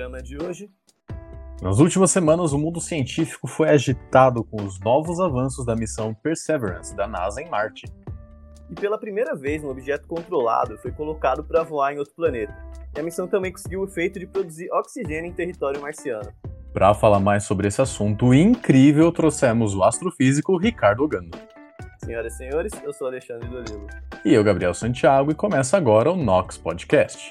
programa de hoje. Nas últimas semanas, o mundo científico foi agitado com os novos avanços da missão Perseverance da NASA em Marte. E pela primeira vez, um objeto controlado foi colocado para voar em outro planeta. E a missão também conseguiu o efeito de produzir oxigênio em território marciano. Para falar mais sobre esse assunto incrível, trouxemos o astrofísico Ricardo Ogando. Senhoras e senhores, eu sou Alexandre Dolilo. E eu, Gabriel Santiago, e começa agora o Nox Podcast.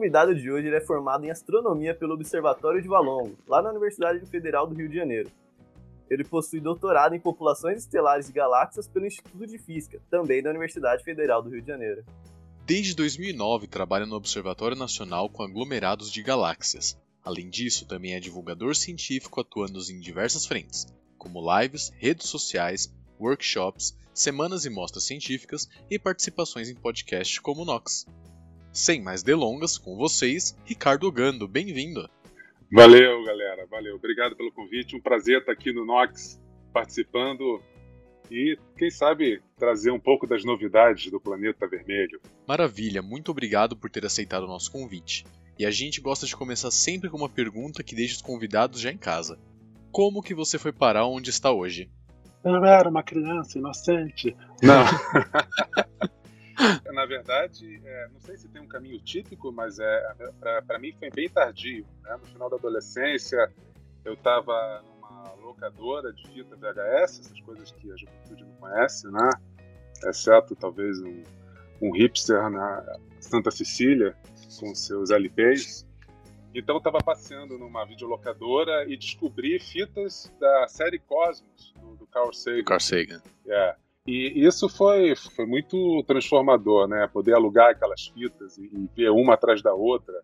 Convidado de hoje é formado em astronomia pelo Observatório de Valongo, lá na Universidade Federal do Rio de Janeiro. Ele possui doutorado em populações estelares de galáxias pelo Instituto de Física, também da Universidade Federal do Rio de Janeiro. Desde 2009 trabalha no Observatório Nacional com aglomerados de galáxias. Além disso, também é divulgador científico atuando em diversas frentes, como lives, redes sociais, workshops, semanas e mostras científicas e participações em podcasts como o Nox. Sem mais delongas, com vocês, Ricardo Gando, bem-vindo. Valeu, galera, valeu. Obrigado pelo convite. Um prazer estar aqui no Nox participando e, quem sabe, trazer um pouco das novidades do planeta vermelho. Maravilha, muito obrigado por ter aceitado o nosso convite. E a gente gosta de começar sempre com uma pergunta que deixa os convidados já em casa. Como que você foi parar onde está hoje? Eu não era uma criança inocente. Não. Na verdade, é, não sei se tem um caminho típico, mas é, para mim foi bem tardio. Né? No final da adolescência, eu estava numa locadora de fita VHS, essas coisas que a juventude não conhece, né? exceto talvez um, um hipster na Santa Cecília com seus LPs. Então eu estava passeando numa videolocadora e descobri fitas da série Cosmos, do, do Carl Sagan. Carl Sagan. Yeah. E isso foi, foi muito transformador, né? Poder alugar aquelas fitas e, e ver uma atrás da outra.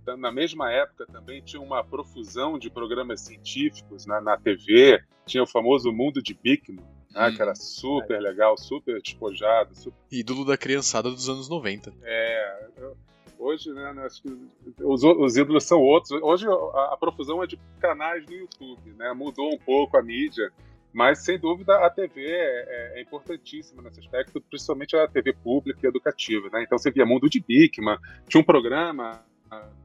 Então, na mesma época também tinha uma profusão de programas científicos na, na TV. Tinha o famoso Mundo de Bickman, né? hum. que era super legal, super despojado. Super... Ídolo da criançada dos anos 90. É. Hoje, né, acho que os, os ídolos são outros. Hoje a, a profusão é de canais no YouTube, né? Mudou um pouco a mídia. Mas, sem dúvida, a TV é, é, é, importantíssima nesse aspecto, principalmente a TV pública e educativa. Né? Então, você via Mundo de Bickman, tinha um programa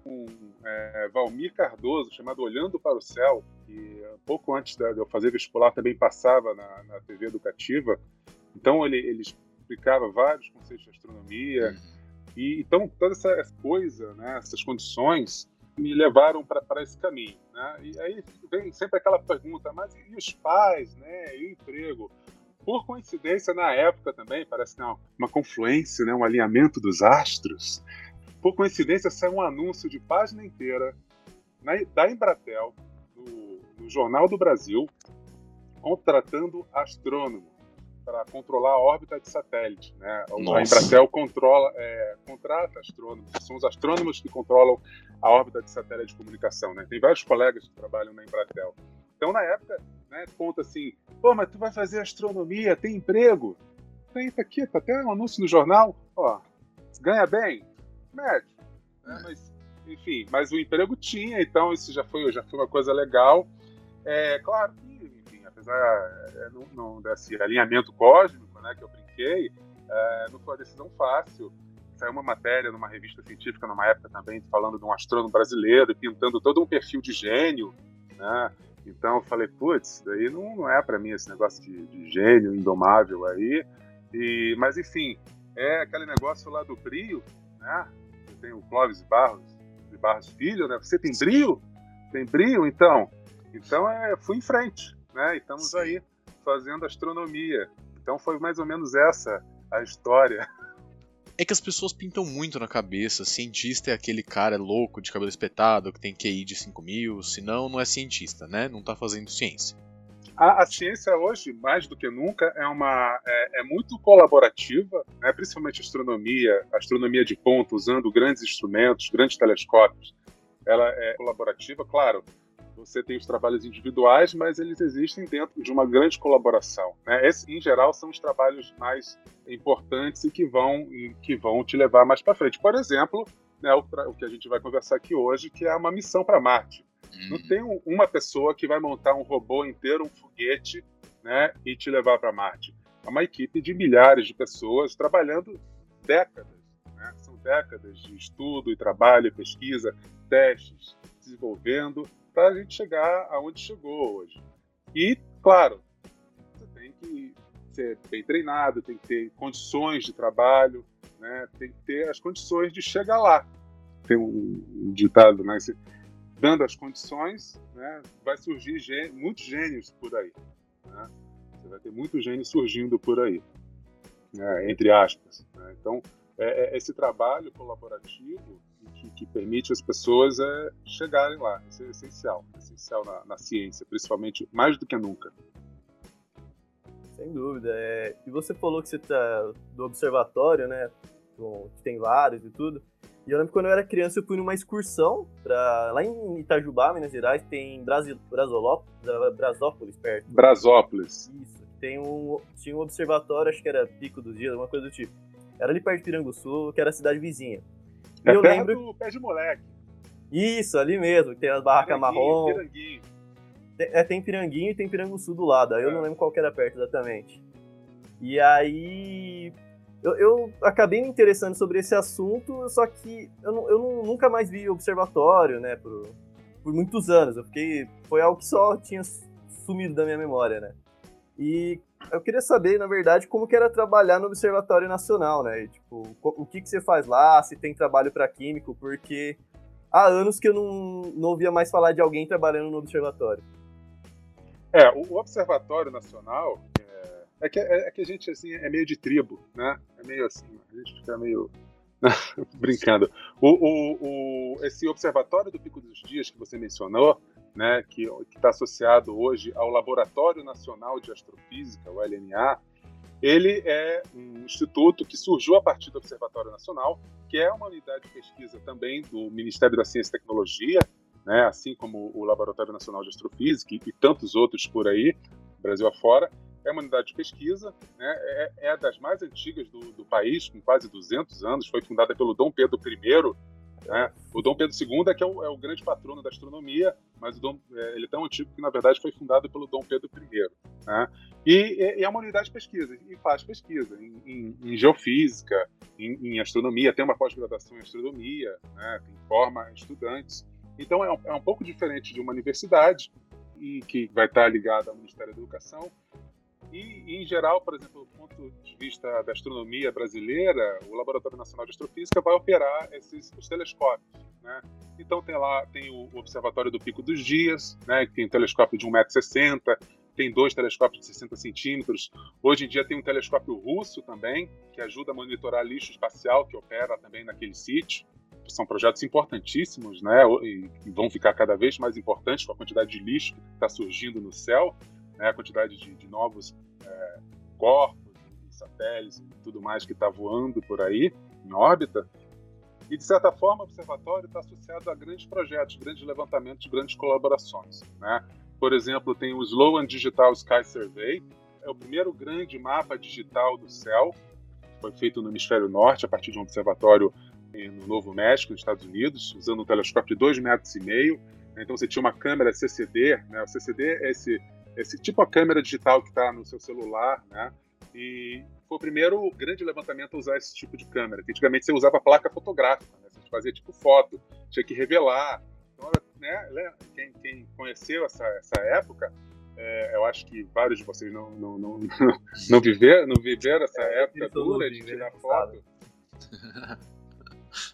com é, Valmir Cardoso, chamado Olhando para o Céu, que pouco antes de eu fazer vestibular também passava na, na TV educativa. Então, ele, ele explicava vários conceitos de astronomia. Uhum. E, então, toda essa coisa, né, essas condições, me levaram para esse caminho. Né? E aí vem sempre aquela pergunta, mas e os pais, né? E o emprego? Por coincidência, na época também, parece não, uma confluência, né? um alinhamento dos astros. Por coincidência, saiu um anúncio de página inteira na, da Embratel, no, no Jornal do Brasil, contratando astrônomo para controlar a órbita de satélite. Né? A Embratel controla, é, contrata astrônomos, são os astrônomos que controlam a órbita de satélite de comunicação. Né? Tem vários colegas que trabalham na Embratel. Então, na época, né, conta assim: pô, mas tu vai fazer astronomia, tem emprego? Tem, tá aqui, tá até um anúncio no jornal. Ó, ganha bem? Médio. Né? Mas, enfim, mas o emprego tinha, então isso já foi, já foi uma coisa legal. É, claro apesar é, não, não, desse alinhamento cósmico, né, que eu brinquei, é, não foi uma decisão fácil. Saiu uma matéria numa revista científica, numa época também, falando de um astrônomo brasileiro e pintando todo um perfil de gênio, né? Então eu falei, putz, daí não, não é para mim esse negócio de, de, gênio indomável aí. E, mas enfim, é aquele negócio lá do brio, né? Tenho o Clóvis Barros, de Barros Filho, né? Você tem brio? Tem brio? Então, então é, fui em frente né? E estamos Sim. aí fazendo astronomia. Então foi mais ou menos essa a história. É que as pessoas pintam muito na cabeça. Cientista é aquele cara louco de cabelo espetado que tem QI de 5 mil, senão não é cientista, né? Não tá fazendo ciência. A, a, ciência hoje, mais do que nunca, é, uma, é, é, muito colaborativa, né? principalmente a astronomia, a astronomia de ponta, usando grandes instrumentos, grandes telescópios. Ela é colaborativa, claro. Você tem os trabalhos individuais, mas eles existem dentro de uma grande colaboração. Né? Esses, em geral, são os trabalhos mais importantes e que vão, que vão te levar mais para frente. Por exemplo, né, o, o que a gente vai conversar aqui hoje, que é uma missão para Marte. Não tem um, uma pessoa que vai montar um robô inteiro, um foguete, né, e te levar para Marte. É uma equipe de milhares de pessoas trabalhando décadas. Né? São décadas de estudo e trabalho, pesquisa, testes, desenvolvendo para a gente chegar aonde chegou hoje. E, claro, você tem que ser bem treinado, tem que ter condições de trabalho, né? tem que ter as condições de chegar lá. Tem um ditado, né? dando as condições, né, vai surgir gê muitos gênios por aí. Né? Você vai ter muitos gênios surgindo por aí, né, entre aspas. Né? Então, é, é esse trabalho colaborativo que, que, permite as pessoas é, chegarem lá. Isso é essencial, é essencial na, na, ciência, principalmente mais do que nunca. Sem dúvida. É... E você falou que você está do observatório, né? Que tem vários e tudo. E eu lembro que quando eu era criança eu fui numa excursão pra, lá em Itajubá, Minas Gerais, tem Brasil, Brasópolis perto. Brasópolis. Isso. Tem um, tinha um observatório, acho que era Pico dos Dias, alguma coisa do tipo. Era ali perto de Piranguçu, que era a cidade vizinha. É eu lembro... do Pé de Moleque. Isso, ali mesmo, que tem as barracas marrom. Piranguinho. Tem, é, tem Piranguinho e tem Piranguçu do lado, aí é. eu não lembro qual que era perto exatamente. E aí eu, eu, acabei me interessando sobre esse assunto, só que eu, não, eu não, nunca mais vi observatório, né, por, por muitos anos. Eu fiquei. Foi algo que só tinha sumido da minha memória, né? E eu queria saber, na verdade, como que era trabalhar no Observatório Nacional, né? E, tipo, o que, que você faz lá, se tem trabalho para químico, porque há anos que eu não, não ouvia mais falar de alguém trabalhando no Observatório. É, o Observatório Nacional, é que, é, é, que a gente assim, é meio de tribo, né? É meio assim, a gente fica meio. brincando. O, o, o, esse observatório do Pico dos Dias que você mencionou, né, que está associado hoje ao Laboratório Nacional de Astrofísica, o LNA, ele é um instituto que surgiu a partir do Observatório Nacional, que é uma unidade de pesquisa também do Ministério da Ciência e Tecnologia, né, assim como o Laboratório Nacional de Astrofísica e, tantos outros por aí, Brasil afora, é uma unidade de pesquisa, né, é, é das mais antigas do, do, país, com quase 200 anos, foi fundada pelo Dom Pedro I. Né? O Dom Pedro II é que é o, é o grande patrono da astronomia, mas Dom, é, ele é tão antigo que, na verdade, foi fundado pelo Dom Pedro I. Né? E, e, é uma unidade de pesquisa, e faz pesquisa em, em, em geofísica, em, em, astronomia, tem uma pós-graduação em astronomia, né? forma estudantes. Então, é um, é um pouco diferente de uma universidade, e que vai estar ligada ao Ministério da Educação, e, em geral, por exemplo, do ponto de vista da astronomia brasileira, o Laboratório Nacional de Astrofísica vai operar esses os telescópios. Né? Então tem lá tem o Observatório do Pico dos Dias, né, que tem um telescópio de 1,60m, tem dois telescópios de 60 centímetros. Hoje em dia tem um telescópio russo também, que ajuda a monitorar lixo espacial, que opera também naquele sítio. São projetos importantíssimos, né? E vão ficar cada vez mais importantes com a quantidade de lixo que está surgindo no céu né, a quantidade de, de novos é, corpos, satélites e tudo mais que está voando por aí, em órbita. E, de certa forma, o observatório está associado a grandes projetos, grandes levantamentos, grandes colaborações. Né? Por exemplo, tem o Sloan Digital Sky Survey, é o primeiro grande mapa digital do céu, foi feito no hemisfério norte, a partir de um observatório no Novo México, nos Estados Unidos, usando um telescópio de 2,5 metros e meio. Então você tinha uma câmera CCD, né? O CCD é esse esse tipo a câmera digital que está no seu celular, né? E foi o primeiro grande levantamento a usar esse tipo de câmera. Que antigamente você usava placa fotográfica, né? Você fazia tipo foto, tinha que revelar. Então, né, quem, quem conheceu essa, essa época, é, eu acho que vários de vocês não, não, não, não, viver, não viveram essa é, época dura de tirar foto.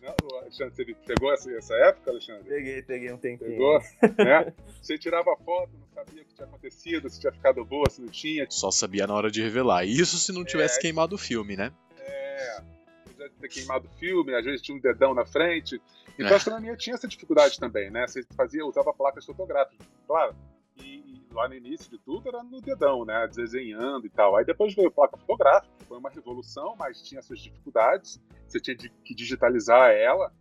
Não, Alexandre, você pegou essa, essa época, Alexandre? Peguei, peguei um tempinho. Pegou? né? Você tirava foto, não sabia o que tinha acontecido, se tinha ficado boa, se não tinha. Só sabia na hora de revelar. Isso se não tivesse é, queimado o filme, né? É, podia ter queimado o filme, às vezes tinha um dedão na frente. Então é. a astronomia tinha essa dificuldade também, né? Você fazia, usava placas fotográficas. Claro, E, e, lá no início de tudo era no dedão, né? Desenhando e tal. Aí depois veio placa fotográfica, foi uma revolução, mas tinha suas dificuldades. Você tinha que digitalizar ela.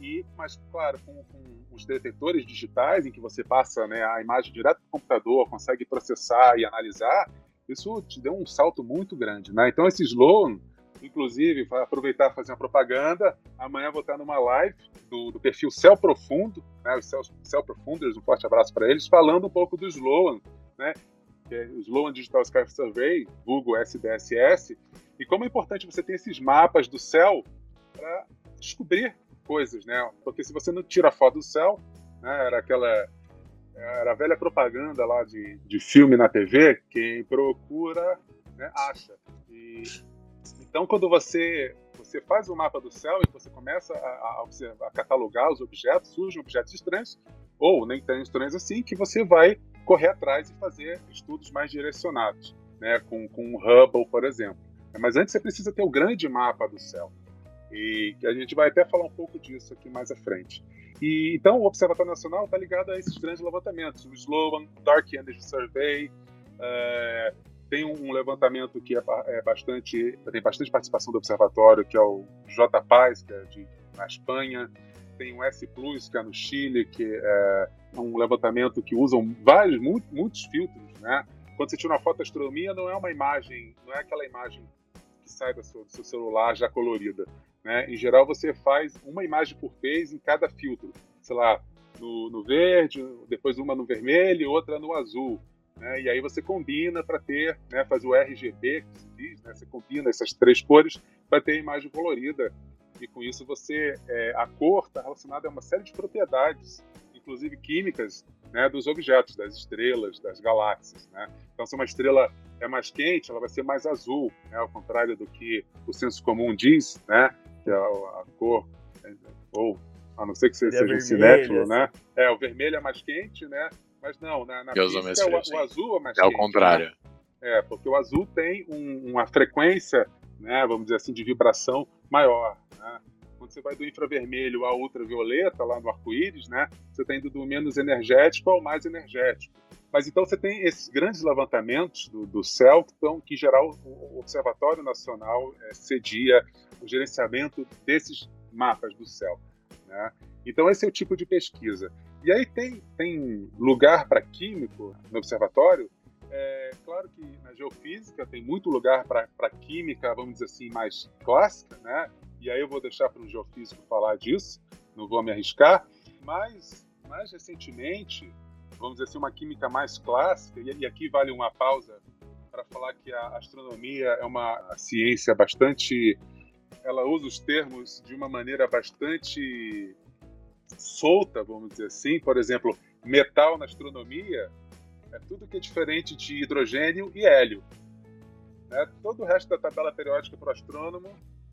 E, mas, claro, com, com os detectores digitais, em que você passa né, a imagem direto para o computador, consegue processar e analisar, isso te deu um salto muito grande. Né? Então, esse Sloan, inclusive, vai aproveitar e fazer uma propaganda. Amanhã vou estar numa live do, do perfil Céu Profundo, né, os Céu, Céu Profunders, um forte abraço para eles, falando um pouco do Sloan, né, que é o Sloan Digital Sky Survey, Google SDSS, e como é importante você ter esses mapas do céu para descobrir coisas, né? Porque se você não tira foto do céu, né, era aquela era a velha propaganda lá de, de filme na TV, quem procura né, acha. E, então, quando você você faz o um mapa do céu e você começa a, a, a, catalogar os objetos, surgem objetos estranhos, ou nem tão estranhos assim, que você vai correr atrás e fazer estudos mais direcionados, né, com, com o Hubble, por exemplo. Mas antes você precisa ter o grande mapa do céu. E a gente vai até falar um pouco disso aqui mais à frente. E, então, o Observatório Nacional está ligado a esses grandes levantamentos. O Sloan, Dark Energy Survey, é, tem um levantamento que é, é, bastante, tem bastante participação do Observatório, que é o JPAS, que é de, na Espanha. Tem o S Plus, que é no Chile, que é um levantamento que usam vários, muitos, muitos filtros, né? Quando você tira uma foto de astronomia, não é uma imagem, não é aquela imagem que sai do seu, do seu celular já colorida. Né? Em geral, você faz uma imagem por vez em cada filtro. Sei lá, no, no verde, depois uma no vermelho outra no azul. Né? E aí você combina para ter, né, faz o RGB, que se diz, né? você combina essas três cores para ter a imagem colorida. E com isso você, é, a cor está relacionada a uma série de propriedades, inclusive químicas, né, dos objetos, das estrelas, das galáxias. Né? Então, se uma estrela é mais quente, ela vai ser mais azul, né, ao contrário do que o senso comum diz, né, que é a, a cor, ou a não ser que você seja um cinéfilo, né? É, o vermelho é mais quente, né? Mas não, na, na física, o, o, azul é mais é quente. É o contrário. Né? É, porque o azul tem um, uma frequência, né, vamos dizer assim, de vibração maior. Né? Quando você vai do infravermelho ao ultravioleta, lá no arco-íris, né, você está indo do menos energético ao mais energético. Mas então você tem esses grandes levantamentos do, do céu, que, estão, que em geral o Observatório Nacional é, cedia o gerenciamento desses mapas do céu. Né? Então esse é o tipo de pesquisa. E aí tem, tem lugar para químico no observatório. É, claro que na geofísica tem muito lugar para química, vamos dizer assim, mais clássica, né? E aí eu vou deixar para o geofísico falar disso, não vou me arriscar. Mas, mais recentemente, vamos dizer assim, uma química mais clássica, e, e aqui vale uma pausa para falar que a astronomia é uma ciência bastante. Ela usa os termos de uma maneira bastante solta, vamos dizer assim. Por exemplo, metal na astronomia é tudo que é diferente de hidrogênio e hélio. Né? Todo o resto da tabela periódica para o astrônomo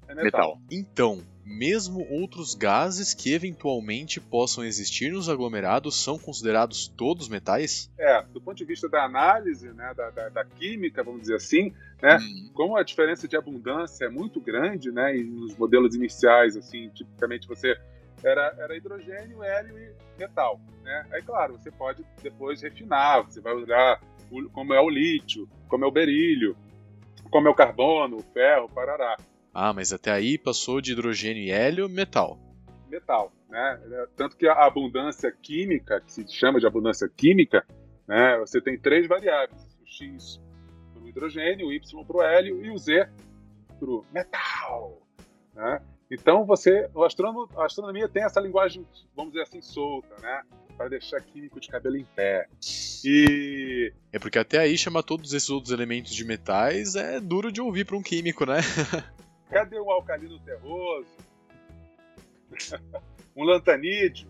é metal. metal. Então, mesmo outros gases que eventualmente possam existir nos aglomerados são considerados todos metais? É, do ponto de vista da análise, né, da, da, da química, vamos dizer assim, né, hum. como a diferença de abundância é muito grande, né, e nos modelos iniciais, assim, tipicamente você era, era hidrogênio, hélio e metal. Né? Aí, claro, você pode depois refinar, você vai olhar o, como é o lítio, como é o berílio, como é o carbono, o ferro, o parará. Ah, mas até aí passou de hidrogênio e hélio, metal. Metal, né? Tanto que a abundância química, que se chama de abundância química, né? Você tem três variáveis: o X para o hidrogênio, o Y para o hélio e o Z para o metal. Né? Então, você, o astrônomo, a astronomia tem essa linguagem, vamos dizer assim, solta, né? Para deixar químico de cabelo em pé. E. É porque até aí chamar todos esses outros elementos de metais é duro de ouvir para um químico, né? Cadê o alcalino terroso? um lantanídeo?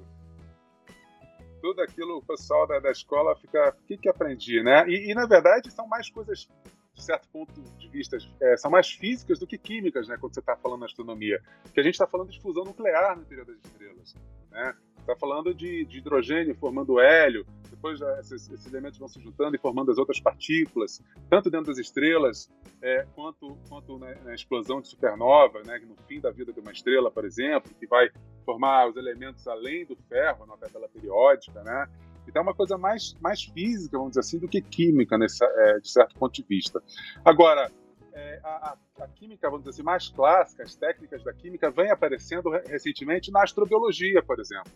Tudo aquilo, o pessoal da, da escola fica. O que, que aprendi, né? E, e, na verdade, são mais coisas de certo ponto de vista, é, são mais físicas do que químicas, né, quando você está falando na astronomia. Porque a gente está falando de fusão nuclear no interior das estrelas. Né? Está falando de, de, hidrogênio formando hélio, depois esses, esses, elementos vão se juntando e formando as outras partículas, tanto dentro das estrelas é, quanto, quanto na, na, explosão de supernova, né, no fim da vida de uma estrela, por exemplo, que vai formar os elementos além do ferro na tabela periódica. Né? Então é uma coisa mais, mais física, vamos dizer assim, do que química, nesse, é, de certo ponto de vista. Agora, é, a, a, química, vamos dizer assim, mais clássica, as técnicas da química, vem aparecendo recentemente na astrobiologia, por exemplo.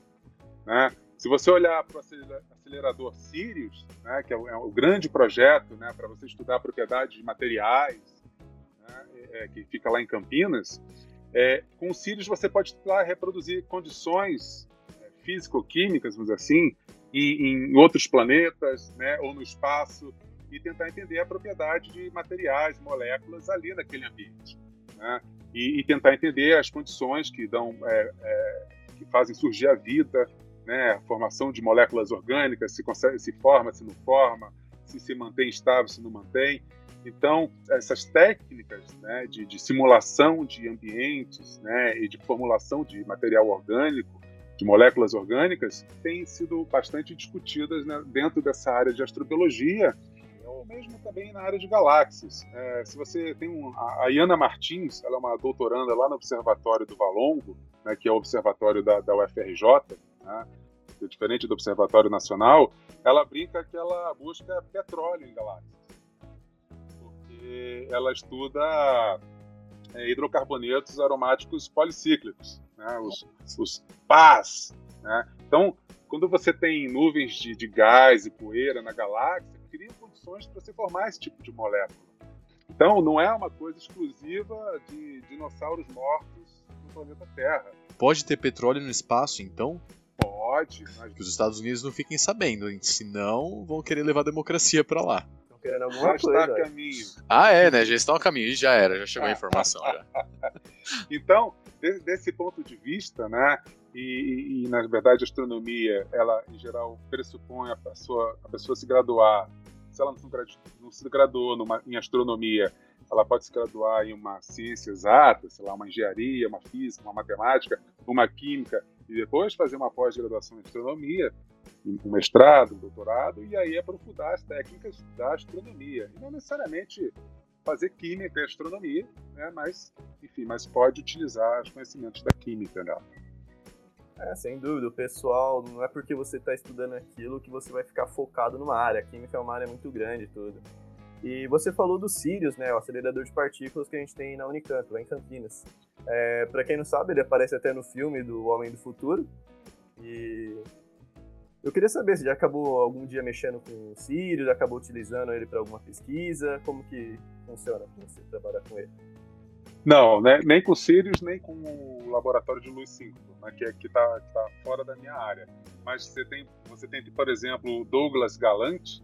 Né? Se você olhar para o acelerador Sirius, né, que é o, é o, grande projeto né, para você estudar propriedades de materiais, né, é, que fica lá em Campinas, é, com o Sirius você pode lá reproduzir condições é, físico-químicas, vamos dizer assim, em, em outros planetas né, ou no espaço e tentar entender a propriedade de materiais, moléculas ali naquele ambiente. Né? E, e, tentar entender as condições que dão, é, é, que fazem surgir a vida, né, a formação de moléculas orgânicas, se, consegue, se forma, se não forma, se se mantém estável, se não mantém. Então, essas técnicas né, de, de, simulação de ambientes né, e de formulação de material orgânico, de moléculas orgânicas, têm sido bastante discutidas né, dentro dessa área de astrobiologia, ou mesmo também na área de galáxias. É, se você tem um, a, Iana Martins, ela é uma doutoranda lá no Observatório do Valongo, né, que é o observatório da, da UFRJ, né, é diferente do Observatório Nacional, ela brinca que ela busca petróleo em galáxias, porque ela estuda é, hidrocarbonetos aromáticos policíclicos, né, os, os PAS. Né? Então, quando você tem nuvens de, de gás e poeira na galáxia, cria condições para você formar esse tipo de molécula. Então, não é uma coisa exclusiva de dinossauros mortos no planeta Terra. Pode ter petróleo no espaço, então? Pode. Mas... Que os Estados Unidos não fiquem sabendo, senão vão querer levar a democracia para lá. Querendo alguma já coisa. Está a caminho. Ah, é, né? Já estão a caminho. Já era, já chegou a informação. já. então, desse ponto de vista, né? E, e, na verdade a astronomia, ela em geral pressupõe a pessoa, a pessoa se graduar. Se ela não, não se graduou numa, em astronomia, ela pode se graduar em uma ciência exata, sei lá, uma engenharia, uma física, uma matemática, uma química, e depois fazer uma pós-graduação em astronomia, um mestrado, um doutorado, e aí aprofundar as técnicas da astronomia. E não necessariamente fazer química e astronomia, né, mas, enfim, mas pode utilizar os conhecimentos da química nela. É, sem dúvida. O pessoal, não é porque você está estudando aquilo que você vai ficar focado numa área. A química é uma área muito grande e tudo. E você falou do Sirius, né, o acelerador de partículas que a gente tem na Unicamp, lá em Campinas. É, para quem não sabe, ele aparece até no filme do Homem do Futuro. E eu queria saber se já acabou algum dia mexendo com o Sirius, já acabou utilizando ele para alguma pesquisa, como que funciona para você trabalhar com ele? Não, né, nem com o Sirius, nem com o laboratório de luz 5, né, que está tá fora da minha área. Mas você tem, você tem por exemplo, o Douglas Galante,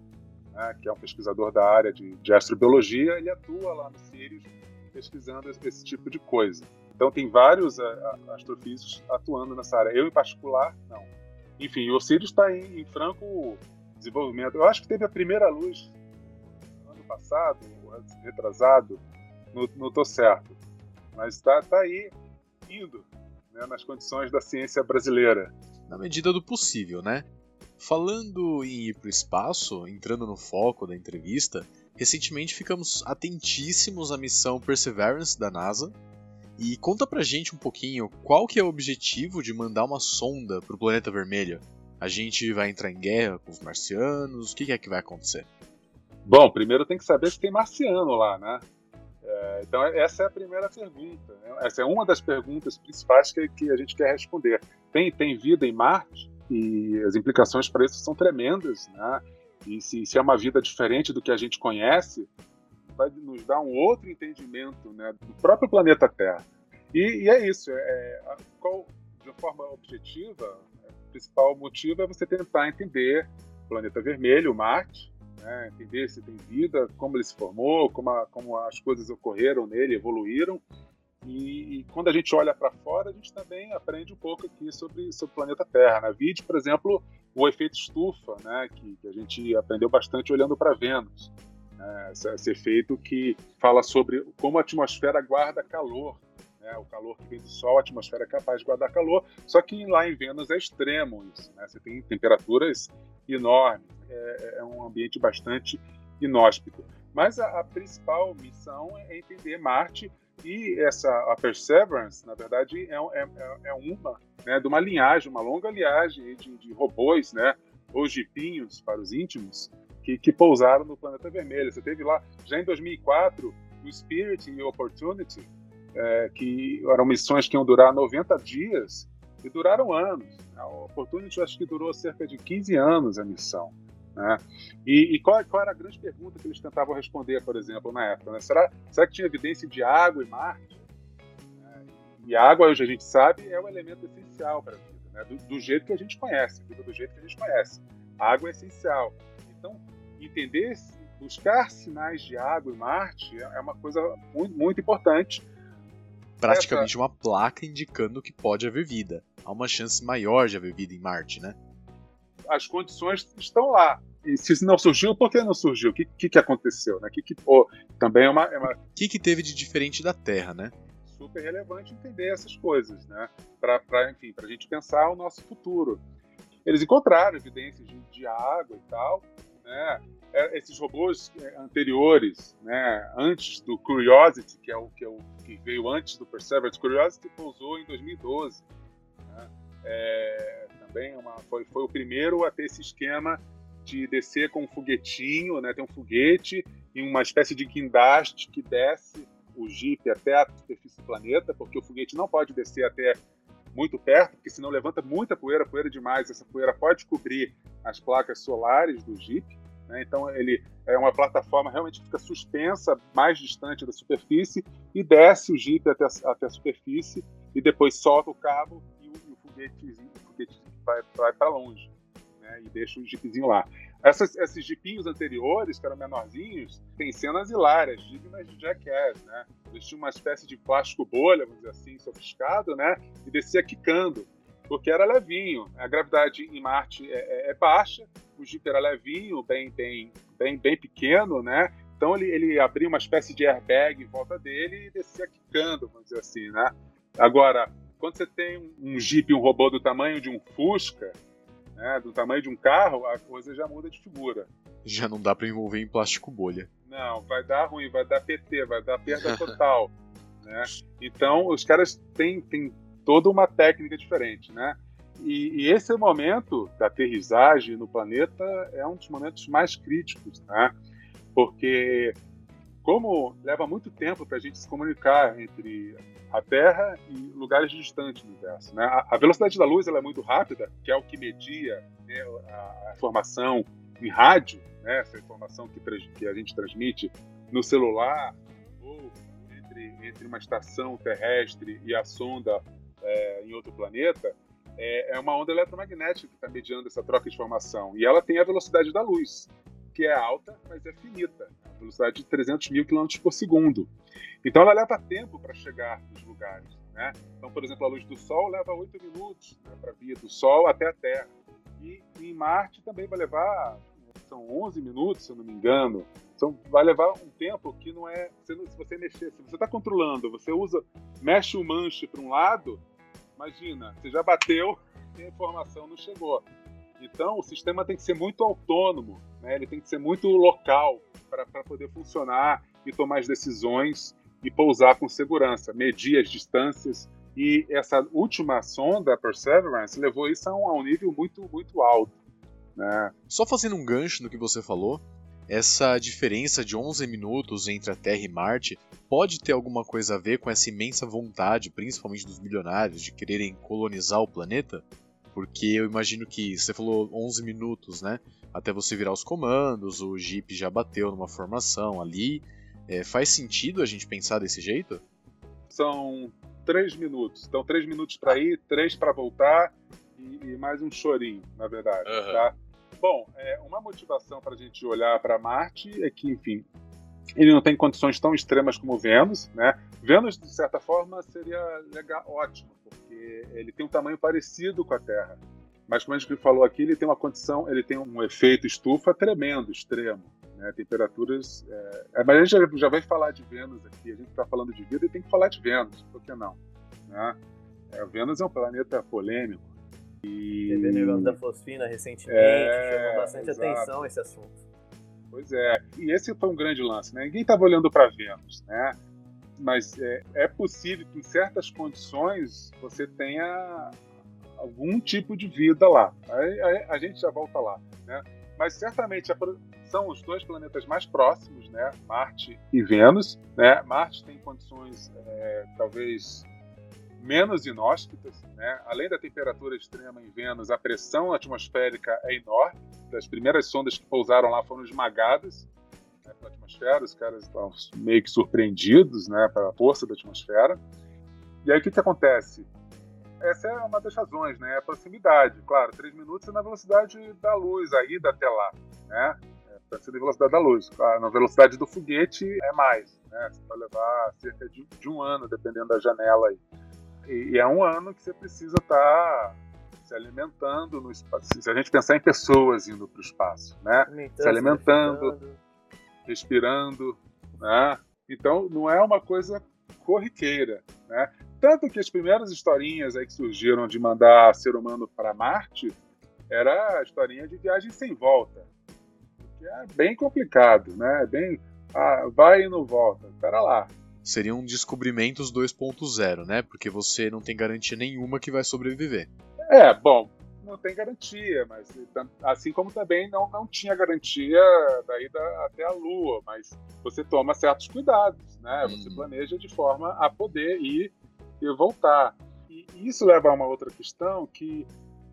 né, que é um pesquisador da área de, de astrobiologia, ele atua lá no Sirius pesquisando esse, esse tipo de coisa. Então tem vários a, a, astrofísicos atuando nessa área. Eu, em particular, não. Enfim, o Sirius está em, em, franco desenvolvimento. Eu acho que teve a primeira luz ano passado, retrasado, não estou certo. Mas está tá aí indo né, nas condições da ciência brasileira. Na medida do possível, né? Falando em ir para o espaço, entrando no foco da entrevista, recentemente ficamos atentíssimos à missão Perseverance da NASA. E conta pra gente um pouquinho qual que é o objetivo de mandar uma sonda para o planeta vermelho. A gente vai entrar em guerra com os marcianos? O que é que vai acontecer? Bom, primeiro tem que saber se tem marciano lá, né? É, então, essa é a primeira pergunta. Né? Essa é uma das perguntas principais que, que a gente quer responder. Tem, tem vida em Marte? e as implicações para isso são tremendas, né? E se, se, é uma vida diferente do que a gente conhece, vai nos dar um outro entendimento né, do próprio planeta Terra. E, e é isso. É, é qual, de forma objetiva, o principal motivo é você tentar entender o planeta vermelho, Marte, né, entender se tem vida, como ele se formou, como, a, como as coisas ocorreram nele, evoluíram, e, e, quando a gente olha para fora, a gente também aprende um pouco aqui sobre, sobre o planeta Terra. Né? Vide, por exemplo, o efeito estufa, né? que, que a gente aprendeu bastante olhando para Vênus. Né? Esse, efeito que fala sobre como a atmosfera guarda calor. Né? O calor que vem do Sol, a atmosfera é capaz de guardar calor, só que lá em Vênus é extremo isso. Né? Você tem temperaturas enormes, é, é um ambiente bastante inóspito. Mas a, a principal missão é entender Marte e essa a Perseverance, na verdade, é, é, é, é uma né, de uma linhagem, uma longa linhagem de, de robôs, né, ou jipinhos para os íntimos, que, que pousaram no planeta vermelho. Você teve lá, já em 2004, o Spirit e o Opportunity, é, que eram missões que iam durar 90 dias e duraram anos. A Opportunity acho que durou cerca de 15 anos a missão. Né? E, e qual, qual, era a grande pergunta que eles tentavam responder, por exemplo, na época? Né? Será, será que tinha evidência de água em Marte? E a água, hoje a gente sabe, é o elemento essencial para a vida, né? do, do, jeito que a gente conhece, a vida do jeito que a gente conhece. A água é essencial. Então, entender, buscar sinais de água em Marte é uma coisa muito, muito importante. Praticamente Essa... uma placa indicando que pode haver vida. Há uma chance maior de haver vida em Marte, né? As condições estão lá. E se não surgiu, por que não surgiu? O que, que, que aconteceu? Né? Que, que, oh, também é uma. É uma... O que, que teve de diferente da Terra, né? Super relevante entender essas coisas, né? Para, enfim, para a gente pensar o nosso futuro. Eles encontraram evidências de, de água e tal, né? É, esses robôs é, anteriores, né, antes do Curiosity, que é o que, é o, que veio antes do Perseverance, Curiosity pousou em 2012. Né? É, também uma, foi, foi o primeiro a ter esse esquema de descer com um foguetinho, né, tem um foguete e uma espécie de guindaste que desce o Jeep até a superfície do planeta, porque o foguete não pode descer até muito perto, porque senão levanta muita poeira, poeira demais, essa poeira pode cobrir as placas solares do Jeep. Né? Então ele é uma plataforma realmente que fica suspensa mais distante da superfície e desce o Jeep até até a superfície e depois solta o cabo e o, o foguete vai, vai para longe né? e deixa o Jeepzinho lá. Essas, esses jipinhos anteriores, que eram menorzinhos, tem cenas hilárias, dignas de Jackass, né? Eles tinham uma espécie de plástico bolha, vamos dizer assim, sofisticado, né? E descia quicando porque era levinho. A gravidade em Marte é, é, é baixa, o Jeep era levinho, bem, bem, bem, bem pequeno, né? Então ele, ele abria uma espécie de airbag em volta dele e descia quicando, vamos dizer assim, né? Agora, quando você tem um Jeep, um robô do tamanho de um Fusca, né, do tamanho de um carro, a coisa já muda de figura. Já não dá para envolver em plástico bolha. Não, vai dar ruim, vai dar PT, vai dar perda total. né? Então, os caras têm, têm toda uma técnica diferente, né? E, e, esse momento da aterrissagem no planeta é um dos momentos mais críticos, né? Porque como leva muito tempo para a gente se comunicar entre a Terra e lugares distantes do universo, né? A, velocidade da luz ela é muito rápida, que é o que media né, a, informação em rádio, né? Essa informação que, que a gente transmite no celular ou entre, entre uma estação terrestre e a sonda é, em outro planeta, é, é, uma onda eletromagnética que está mediando essa troca de informação. E ela tem a velocidade da luz, que é alta, mas é finita. A velocidade de 300 mil quilômetros por segundo. Então ela leva tempo para chegar nos lugares. Né? Então, por exemplo, a luz do Sol leva 8 minutos né, para vir do Sol até a Terra. E em Marte também vai levar, são 11 minutos, se eu não me engano. Então, vai levar um tempo que não é. Se você mexer, se você está controlando, você usa, mexe o manche para um lado, Imagina, você já bateu e a informação não chegou. Então, o sistema tem que ser muito autônomo, né? ele tem que ser muito local para poder funcionar e tomar as decisões e pousar com segurança, medir as distâncias. E essa última sonda, Perseverance, levou isso a um, a um nível muito, muito alto. Né? Só fazendo um gancho no que você falou, essa diferença de 11 minutos entre a Terra e Marte pode ter alguma coisa a ver com essa imensa vontade, principalmente dos milionários, de quererem colonizar o planeta? Porque eu imagino que você falou 11 minutos, né? Até você virar os comandos, o Jeep já bateu numa formação ali. É, faz sentido a gente pensar desse jeito? São 3 minutos. Então, 3 minutos para ir, 3 para voltar e, e, mais um chorinho, na verdade. Uhum. Tá? Bom, é, uma motivação para a gente olhar para Marte é que, enfim, ele não tem condições tão extremas como Vênus, né? Vênus, de certa forma, seria legal, ótimo, porque ele tem um tamanho parecido com a Terra. Mas, como a gente falou aqui, ele tem uma condição, ele tem um efeito estufa tremendo, extremo. Né? Temperaturas. É... mas a gente já, já vai falar de Vênus aqui, a gente está falando de vida e tem que falar de Vênus, por que não? Né? É, Vênus é um planeta polêmico e... Teve negócio da fosfina recentemente, é, chamou bastante exato. atenção esse assunto. Pois é, e esse foi um grande lance, né? Ninguém estava olhando para Vênus, né? Mas é, é, possível que em certas condições você tenha algum tipo de vida lá. Aí, aí a gente já volta lá, né? Mas certamente são os dois planetas mais próximos, né? Marte e Vênus, né? Marte tem condições é, talvez menos inóspitas, né? Além da temperatura extrema em Vênus, a pressão atmosférica é enorme. As primeiras sondas que pousaram lá foram esmagadas né, pela atmosfera. Os caras estão meio que surpreendidos, né, pela força da atmosfera. E aí o que, que acontece? Essa é uma das razões, né? A proximidade. Claro, três minutos é na velocidade da luz, a ida até lá, né? Está sendo a velocidade da luz. Claro, na velocidade do foguete é mais, né? Você vai levar cerca de, de um ano, dependendo da janela aí. E, e, é um ano que você precisa estar tá se alimentando no espaço. Se a gente pensar em pessoas indo para o espaço, né? se alimentando, respirando, né? Então, não é uma coisa corriqueira, né? Tanto que as primeiras historinhas aí que surgiram de mandar ser humano para Marte era a historinha de viagem sem volta. Que é bem complicado, né? É bem. Ah, vai e não volta. Pera lá. Seriam descobrimentos 2.0, né? Porque você não tem garantia nenhuma que vai sobreviver. É, bom, não tem garantia, mas assim como também não, não tinha garantia da ida até a Lua, mas você toma certos cuidados, né? Você hum. planeja de forma a poder ir e voltar. E isso leva a uma outra questão que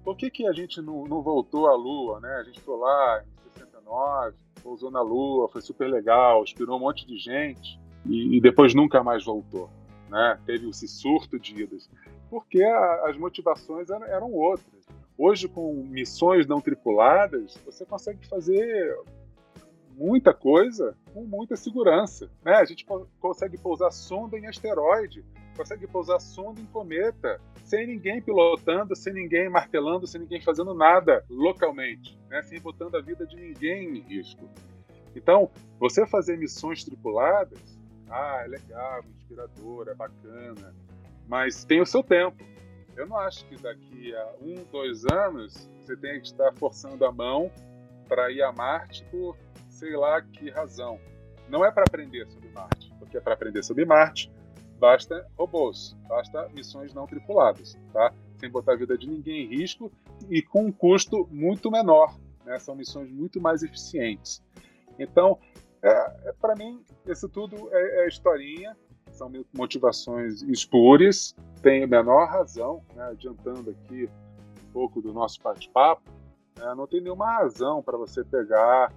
por que, que a gente não, não voltou à Lua, né? A gente foi lá em 69, pousou na Lua, foi super legal, inspirou um monte de gente e, e depois nunca mais voltou, né? Teve esse surto de idas. Porque as motivações eram outras. Hoje, com missões não tripuladas, você consegue fazer muita coisa com muita segurança. Né? A gente consegue pousar sonda em asteroide, consegue pousar sonda em cometa, sem ninguém pilotando, sem ninguém martelando, sem ninguém fazendo nada localmente, né? sem botando a vida de ninguém em risco. Então, você fazer missões tripuladas, ah, é legal, inspirador, é bacana, mas tem o seu tempo. Eu não acho que daqui a um, dois anos você tenha que estar forçando a mão para ir a Marte por sei lá que razão. Não é para aprender sobre Marte, porque para aprender sobre Marte basta robôs, basta missões não tripuladas, tá? Sem botar a vida de ninguém em risco e com um custo muito menor. Né? São missões muito mais eficientes. Então, é, é para mim, isso tudo é, é, historinha, são motivações espúrias, tem a menor razão, né? adiantando aqui um pouco do nosso bate-papo, né? não tem nenhuma razão para você pegar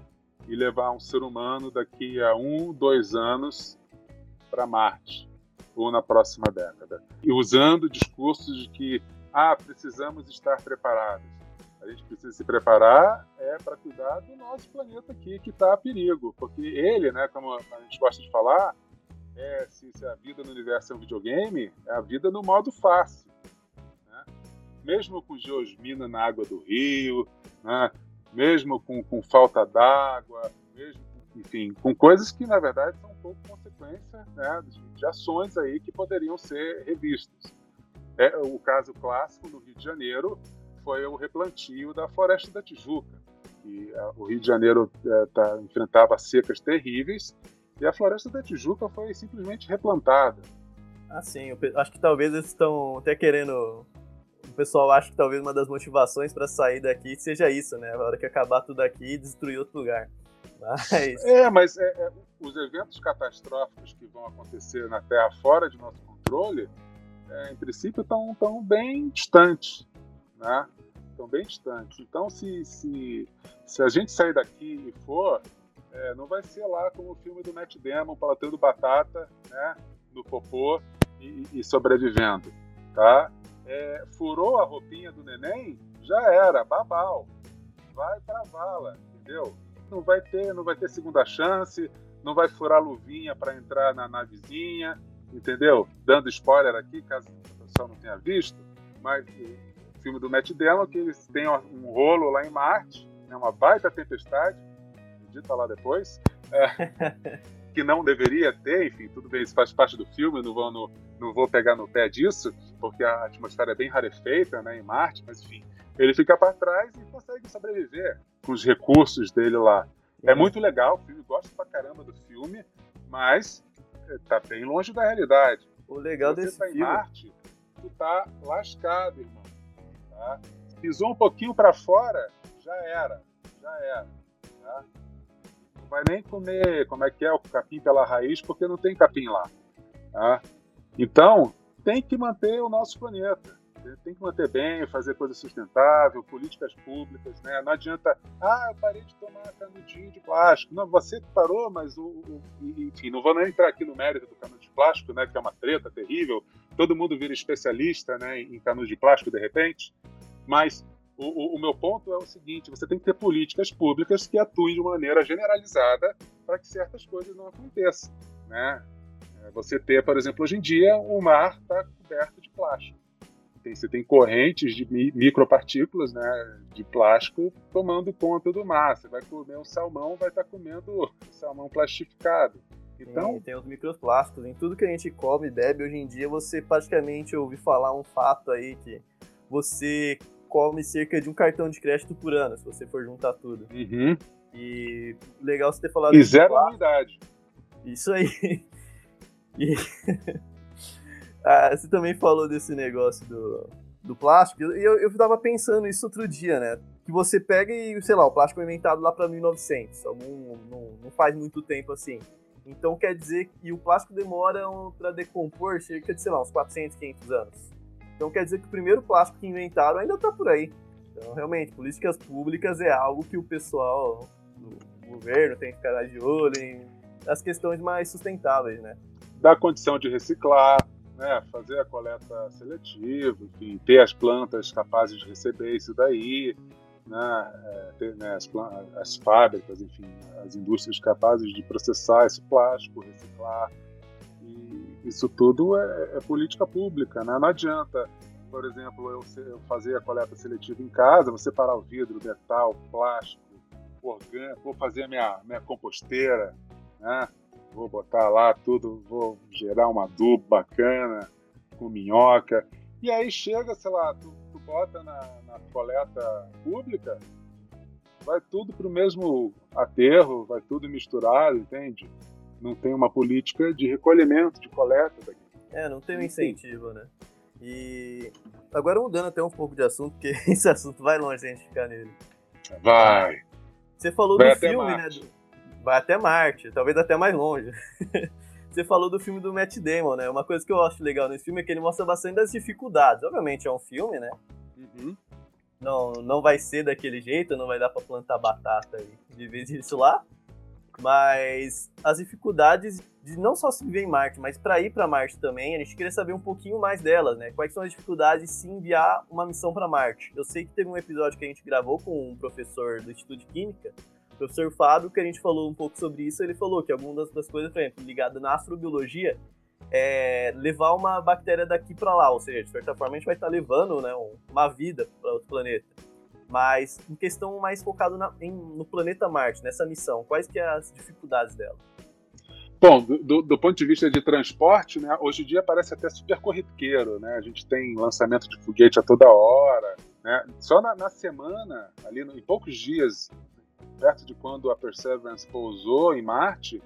e levar um ser humano daqui a um, dois anos para Marte ou na próxima década. E usando discursos de que ah, precisamos estar preparados. A gente precisa se preparar é para cuidar do nosso planeta aqui que está a perigo, porque ele, né, como a gente gosta de falar, é, se, se, a vida no universo é um videogame, é a vida no modo fácil. Né? Mesmo com geosmina na água do rio, né? mesmo com, com falta d'água, mesmo enfim, com coisas que na verdade são um pouco consequência né, de, ações aí que poderiam ser revistas. É, o caso clássico no Rio de Janeiro foi o replantio da Floresta da Tijuca. A, o Rio de Janeiro é, tá, enfrentava secas terríveis e a Floresta da Tijuca foi simplesmente replantada. Ah, sim. Acho que talvez eles estão até querendo o pessoal acha que talvez uma das motivações para sair daqui seja isso, né? A hora que acabar tudo aqui, destruir outro lugar. Mas... É, mas é, é, os eventos catastróficos que vão acontecer na Terra fora de nosso controle, é, em princípio, estão tão bem distantes, né? Estão bem distantes. Então, se, se, se a gente sair daqui e for, é, não vai ser lá como o filme do Matt Damon, platando batata, né? No popô e, e sobrevivendo, tá? É, furou a roupinha do neném, já era, babau. Vai pra vala, entendeu? não vai ter, não vai ter segunda chance, não vai furar luvinha para entrar na navezinha, entendeu? Dando spoiler aqui, caso o pessoal não tenha visto, mas o filme do Matt Damon que eles têm um rolo lá em Marte, é uma baita tempestade, edita lá depois, é, que não deveria ter, enfim, tudo bem, isso faz parte do filme, não vou, no, não vou pegar no pé disso, porque a atmosfera é bem rarefeita né, em Marte, mas enfim, ele fica para trás e consegue sobreviver com os recursos dele lá. É uhum. muito legal, o filme gosta pra caramba do filme, mas é, tá bem longe da realidade. O legal Se desse você tá filme... em Marte, tu tá lascado, irmão. Tá? Pisou um pouquinho para fora, já era, já era. Tá? Não vai nem comer, como é que é, o capim pela raiz, porque não tem capim lá. Tá? Então, tem que manter o nosso planeta tem que manter bem, fazer coisa sustentável, políticas públicas, né? Não adianta, ah, eu parei de tomar canudinho de plástico. Não, você parou, mas o, o enfim, não vou nem entrar aqui no mérito do canudo de plástico, né? Que é uma treta terrível. Todo mundo vira especialista, né? Em canudo de plástico de repente. Mas o, o, o meu ponto é o seguinte: você tem que ter políticas públicas que atuem de maneira generalizada para que certas coisas não aconteçam, né? É, você ter, por exemplo, hoje em dia o mar está coberto de plástico tem, você tem correntes de micropartículas né, de plástico tomando conta do mar. Você vai comer um salmão, vai estar tá comendo salmão plastificado. Então, Sim, tem os microplásticos. Em tudo que a gente come e bebe, hoje em dia, você praticamente ouvi falar um fato aí que você come cerca de um cartão de crédito por ano, se você for juntar tudo. Uhum. E legal você ter falado... E zero unidade. Isso aí. E... Ah, você também falou desse negócio do, do plástico, e eu, eu tava pensando isso outro dia, né? Que você pega e, sei lá, o plástico foi inventado lá para 1900, algum, não, não faz muito tempo assim. Então quer dizer que o plástico demora para decompor cerca de, sei lá, uns 400, 500 anos. Então quer dizer que o primeiro plástico que inventaram ainda tá por aí. Então, realmente, políticas públicas é algo que o pessoal do governo tem que ficar de olho em as questões mais sustentáveis, né? Da condição de reciclar, né, fazer a coleta seletiva, enfim, ter as plantas capazes de receber isso daí, né, é, ter né, as, as, fábricas, enfim, as indústrias capazes de processar esse plástico, reciclar. E isso tudo é, é política pública. Né? Não adianta, por exemplo, eu, eu fazer a coleta seletiva em casa, você parar o vidro, metal, plástico, orgânico, vou fazer a minha, minha composteira, né? vou botar lá tudo, vou gerar um adubo bacana com minhoca. E aí chega, sei lá, tu, tu bota na, na coleta pública, vai tudo para o mesmo aterro, vai tudo misturado, entende? Não tem uma política de recolhimento, de coleta daqui. É, não tem um incentivo, né? E agora mudando até um pouco de assunto, porque esse assunto vai longe se a gente ficar nele. Vai. Você falou vai do filme, né? Do vai até Marte, talvez até mais longe. Você falou do filme do Matt Damon, né? Uma coisa que eu acho legal nesse filme é que ele mostra bastante das dificuldades. Obviamente é um filme, né? Uhum. Não, não vai ser daquele jeito, não vai dar para plantar batata e viver disso lá. Mas as dificuldades de não só se viver em Marte, mas para ir para Marte também, a gente queria saber um pouquinho mais delas, né? Quais são as dificuldades de se enviar uma missão para Marte? Eu sei que teve um episódio que a gente gravou com um professor do Instituto de Química o professor Fábio, que a gente falou um pouco sobre isso, ele falou que algumas das coisas, por exemplo, ligadas na astrobiologia, é levar uma bactéria daqui para lá, ou seja, de certa forma a gente vai estar tá levando né, uma vida para outro planeta. Mas em questão mais focado na, em, no planeta Marte, nessa missão, quais que é as dificuldades dela? Bom, do, do, ponto de vista de transporte, né, hoje em dia parece até super corriqueiro, né? A gente tem lançamento de foguete a toda hora, né? Só na, na semana, ali no, em poucos dias, perto de quando a Perseverance pousou em Marte,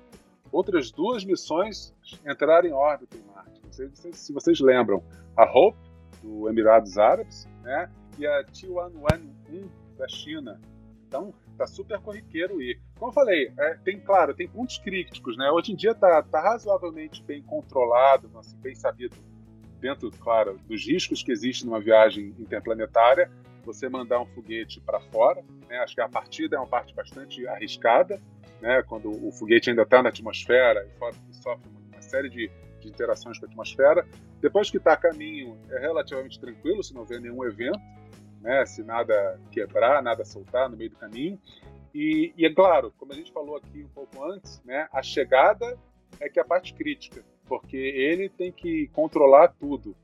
outras duas missões entraram em órbita em Marte. Não sei se vocês lembram. A Hope, do Emirados Árabes, né? E a T111 da China. Então, tá super corriqueiro ir. Como eu falei, é, tem, claro, tem pontos críticos, né? Hoje em dia tá, tá razoavelmente bem controlado, assim, bem sabido, dentro, claro, dos riscos que existem numa viagem interplanetária, você mandar um foguete para fora. Né? Acho que a partida é uma parte bastante arriscada, né? quando o foguete ainda está na atmosfera e sofre uma série de, de interações com a atmosfera. Depois que está a caminho, é relativamente tranquilo, se não houver nenhum evento, né? se nada quebrar, nada soltar no meio do caminho. E, e, é claro, como a gente falou aqui um pouco antes, né, a chegada é que é a parte crítica, porque ele tem que controlar tudo.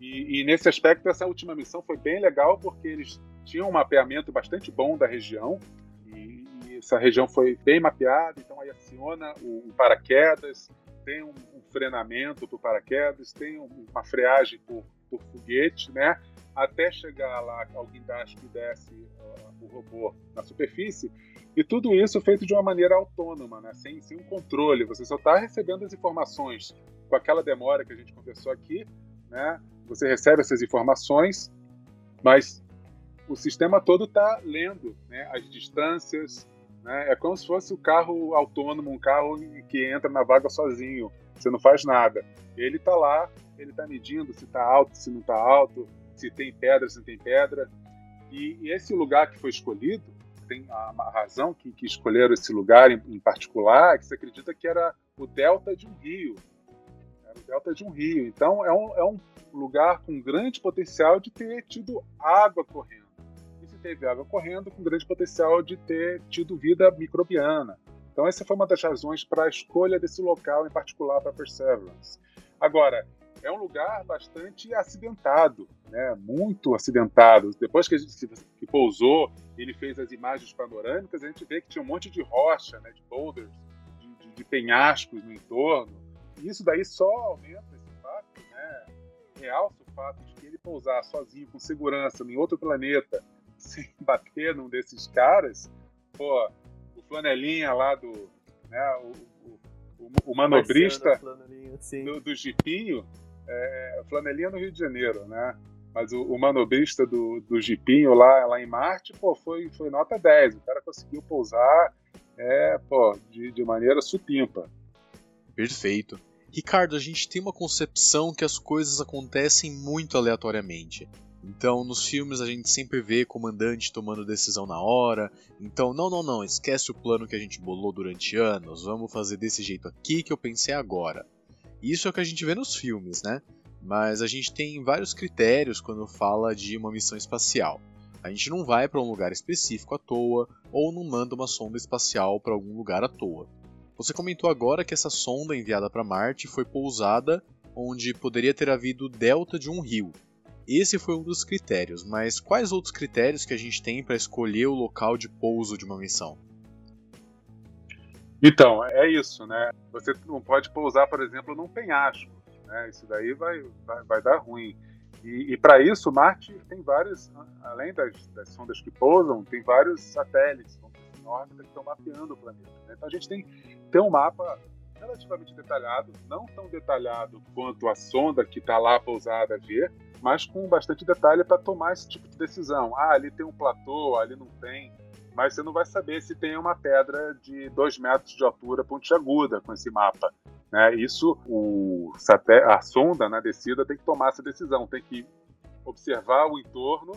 E, e, nesse aspecto, essa última missão foi bem legal, porque eles tinham um mapeamento bastante bom da região, e, e essa região foi bem mapeada, então aí aciona o, o paraquedas, tem um, um frenamento para paraquedas, tem um, uma freagem por, por, foguete, né? Até chegar lá ao guindaste que desce uh, o robô na superfície, e tudo isso feito de uma maneira autônoma, né? sem, sem um controle. Você só está recebendo as informações com aquela demora que a gente conversou aqui, né? Você recebe essas informações, mas o sistema todo está lendo né, as distâncias. Né? É como se fosse o um carro autônomo, um carro que entra na vaga sozinho, você não faz nada. Ele está lá, ele está medindo se está alto, se não está alto, se tem pedra, se não tem pedra. E, e, esse lugar que foi escolhido, tem uma razão que, que escolheram esse lugar em, em particular, que se acredita que era o delta de um rio. Era o delta de um rio. Então é um, é um lugar com grande potencial de ter tido água correndo. E se teve água correndo, com grande potencial de ter tido vida microbiana. Então essa foi uma das razões para a escolha desse local em particular para Perseverance. Agora, é um lugar bastante acidentado, né? muito acidentado. Depois que a gente que pousou, ele fez as imagens panorâmicas, a gente vê que tinha um monte de rocha, né? de boulders, de, de, de penhascos no entorno. E isso daí só aumenta esse fato, né? realça o fato de que ele pousar sozinho, com segurança, em outro planeta, sem bater num desses caras, pô, o flanelinha lá do. Né, o, o, o manobrista do, do jipinho, é, flanelinha no Rio de Janeiro, né? Mas o, o manobrista do, do jipinho lá, lá em Marte, pô, foi, foi nota 10. O cara conseguiu pousar é, pô, de, de maneira supimpa. Perfeito. Ricardo, a gente tem uma concepção que as coisas acontecem muito aleatoriamente. Então, nos filmes a gente sempre vê comandante tomando decisão na hora. Então, não, não, não, esquece o plano que a gente bolou durante anos. Vamos fazer desse jeito aqui que eu pensei agora. Isso é o que a gente vê nos filmes, né? Mas a gente tem vários critérios quando fala de uma missão espacial. A gente não vai para um lugar específico à toa ou não manda uma sonda espacial para algum lugar à toa. Você comentou agora que essa sonda enviada para Marte foi pousada onde poderia ter havido delta de um rio. Esse foi um dos critérios, mas quais outros critérios que a gente tem para escolher o local de pouso de uma missão? Então, é isso, né? Você não pode pousar, por exemplo, num penhasco. Né? Isso daí vai, vai, vai dar ruim. E, e para isso, Marte tem vários, além das, das, sondas que pousam, tem vários satélites em órbita que estão mapeando o planeta. Né? Então a gente tem, tem um mapa relativamente detalhado, não tão detalhado quanto a sonda que está lá pousada vê, mas com bastante detalhe para tomar esse tipo de decisão. Ah, ali tem um platô, ali não tem mas você não vai saber se tem uma pedra de 2 metros de altura pontiaguda com esse mapa. Né? Isso, o, a sonda na né, descida tem que tomar essa decisão, tem que observar o entorno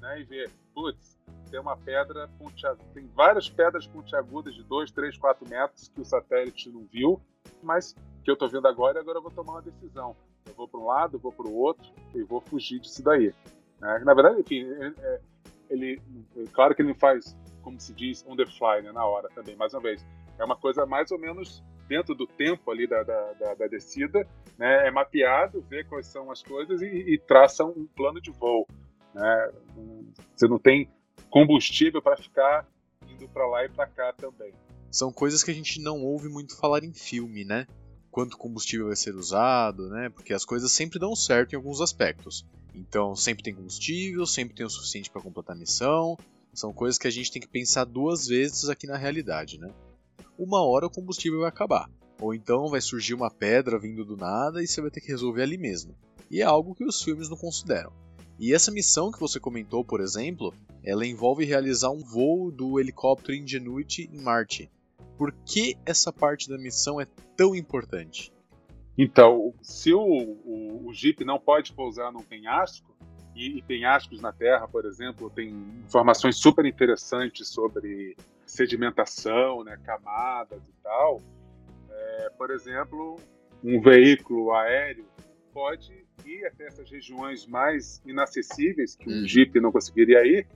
né, e ver, putz, tem uma pedra pontiaguda, tem várias pedras pontiagudas de 2, 3, 4 metros que o satélite não viu, mas que eu estou vendo agora e agora eu vou tomar uma decisão. Eu vou para um lado, vou para o outro e vou fugir disso daí. Né? Na verdade, enfim, é, ele, ele, claro que ele não faz como se diz, on the fly, né, na hora também, mais uma vez. É uma coisa mais ou menos dentro do tempo ali da, da, da, da descida, né, é mapeado, vê quais são as coisas e, e traça um plano de voo. Né? Você não tem combustível para ficar indo para lá e para cá também. São coisas que a gente não ouve muito falar em filme, né? Quanto combustível vai ser usado, né? Porque as coisas sempre dão certo em alguns aspectos. Então, sempre tem combustível, sempre tem o suficiente para completar a missão, são coisas que a gente tem que pensar duas vezes aqui na realidade, né? Uma hora o combustível vai acabar, ou então vai surgir uma pedra vindo do nada e você vai ter que resolver ali mesmo. E é algo que os filmes não consideram. E essa missão que você comentou, por exemplo, ela envolve realizar um voo do helicóptero Ingenuity em Marte. Por que essa parte da missão é tão importante? Então, se o, o, o Jeep não pode pousar num penhasco, e, e penhascos na Terra, por exemplo, tem informações super interessantes sobre sedimentação, né, camadas e tal. É, por exemplo, um veículo aéreo pode ir até essas regiões mais inacessíveis que um uhum. Jeep não conseguiria ir,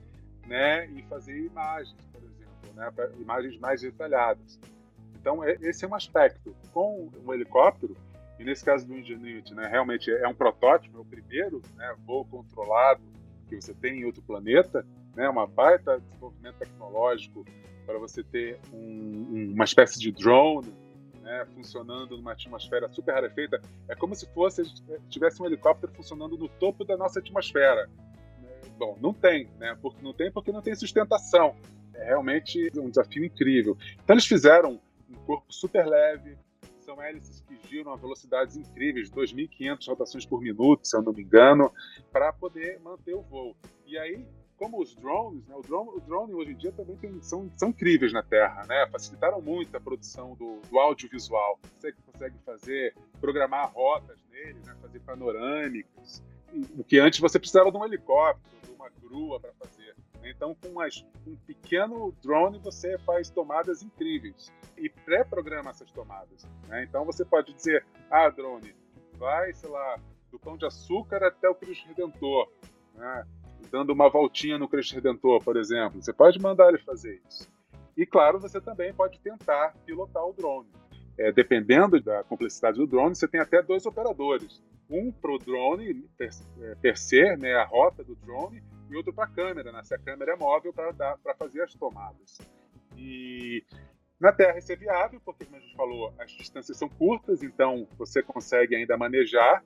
né, e fazer imagens, por exemplo, né, imagens mais detalhadas. Então, é, esse é um aspecto. Com um helicóptero, e nesse caso do Ingenuity, né, realmente é um protótipo, é o primeiro né, voo controlado que você tem em outro planeta, né, uma baita desenvolvimento tecnológico para você ter um, uma espécie de drone né, funcionando numa atmosfera super rarefeita. É como se fosse tivesse um helicóptero funcionando no topo da nossa atmosfera. Bom, não tem, né? Porque não tem porque não tem sustentação. É realmente um desafio incrível. Então eles fizeram um corpo super leve, são hélices que giram a velocidades incríveis, 2.500 rotações por minuto, se eu não me engano, para poder manter o voo. E aí, como os drones, né, o, drone, o drone hoje em dia também tem, são, são incríveis na Terra, né? Facilitaram muito a produção do, do audiovisual. Você consegue fazer, programar rotas nele, né, fazer panorâmicas, o que antes você precisava de um helicóptero, de uma grua para fazer. Né? Então, com um pequeno drone, você faz tomadas incríveis e pré-programa essas tomadas. Né? Então, você pode dizer: ah, drone, vai, sei lá, do Pão de Açúcar até o Cristo Redentor. Né? dando uma voltinha no Cristo Redentor, por exemplo. Você pode mandar ele fazer isso. E, claro, você também pode tentar pilotar o drone. É, dependendo da complexidade do drone, você tem até dois operadores. Um para o drone per, é, per né, a rota do drone, e outro para a câmera, né, se a câmera é móvel para fazer as tomadas. E na Terra isso é viável, porque, como a gente falou, as distâncias são curtas, então você consegue ainda manejar,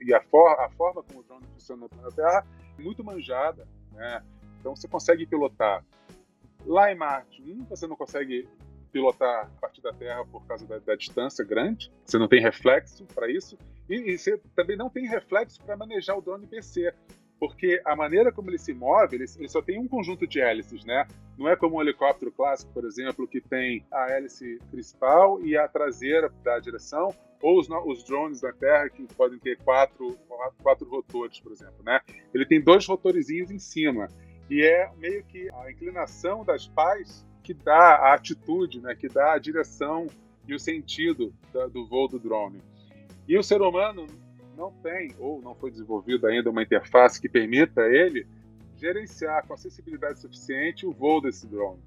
e a, for a forma como o drone funciona na Terra muito manjada, né? Então você consegue pilotar. Lá em Marte, um, você não consegue pilotar a partir da Terra por causa da, da distância grande, você não tem reflexo para isso, e, e, você também não tem reflexo para manejar o drone PC, porque a maneira como ele se move, ele, ele, só tem um conjunto de hélices, né? Não é como um helicóptero clássico, por exemplo, que tem a hélice principal e a traseira da direção, ou os, os, drones da Terra que podem ter quatro, quatro rotores, por exemplo, né? Ele tem dois rotorizinhos em cima e é meio que a inclinação das pás que dá a atitude, né? Que dá a direção e o sentido da, do voo do drone. E o ser humano não tem ou não foi desenvolvida ainda uma interface que permita ele gerenciar com acessibilidade suficiente o voo desse drone.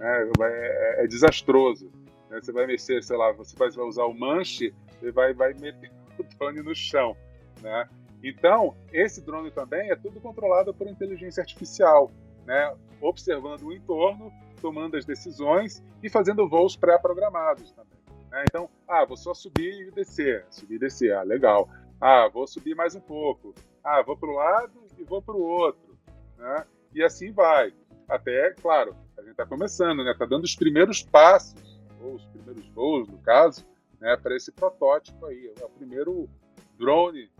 É, é, é desastroso. Né? Você vai mexer, sei lá, você vai usar o manche e vai, vai meter o drone no chão. Né? Então, esse drone também é tudo controlado por inteligência artificial, né? observando o entorno, tomando as decisões e fazendo voos pré-programados também. Né? Então, ah, vou só subir e descer, subir e descer, ah, legal. Ah, vou subir mais um pouco. Ah, vou para o lado e vou para o outro. Né? E assim vai. Até, claro, a gente está começando, né? Está dando os primeiros passos voos, os primeiros voos, no caso, né, para esse protótipo aí. É o primeiro drone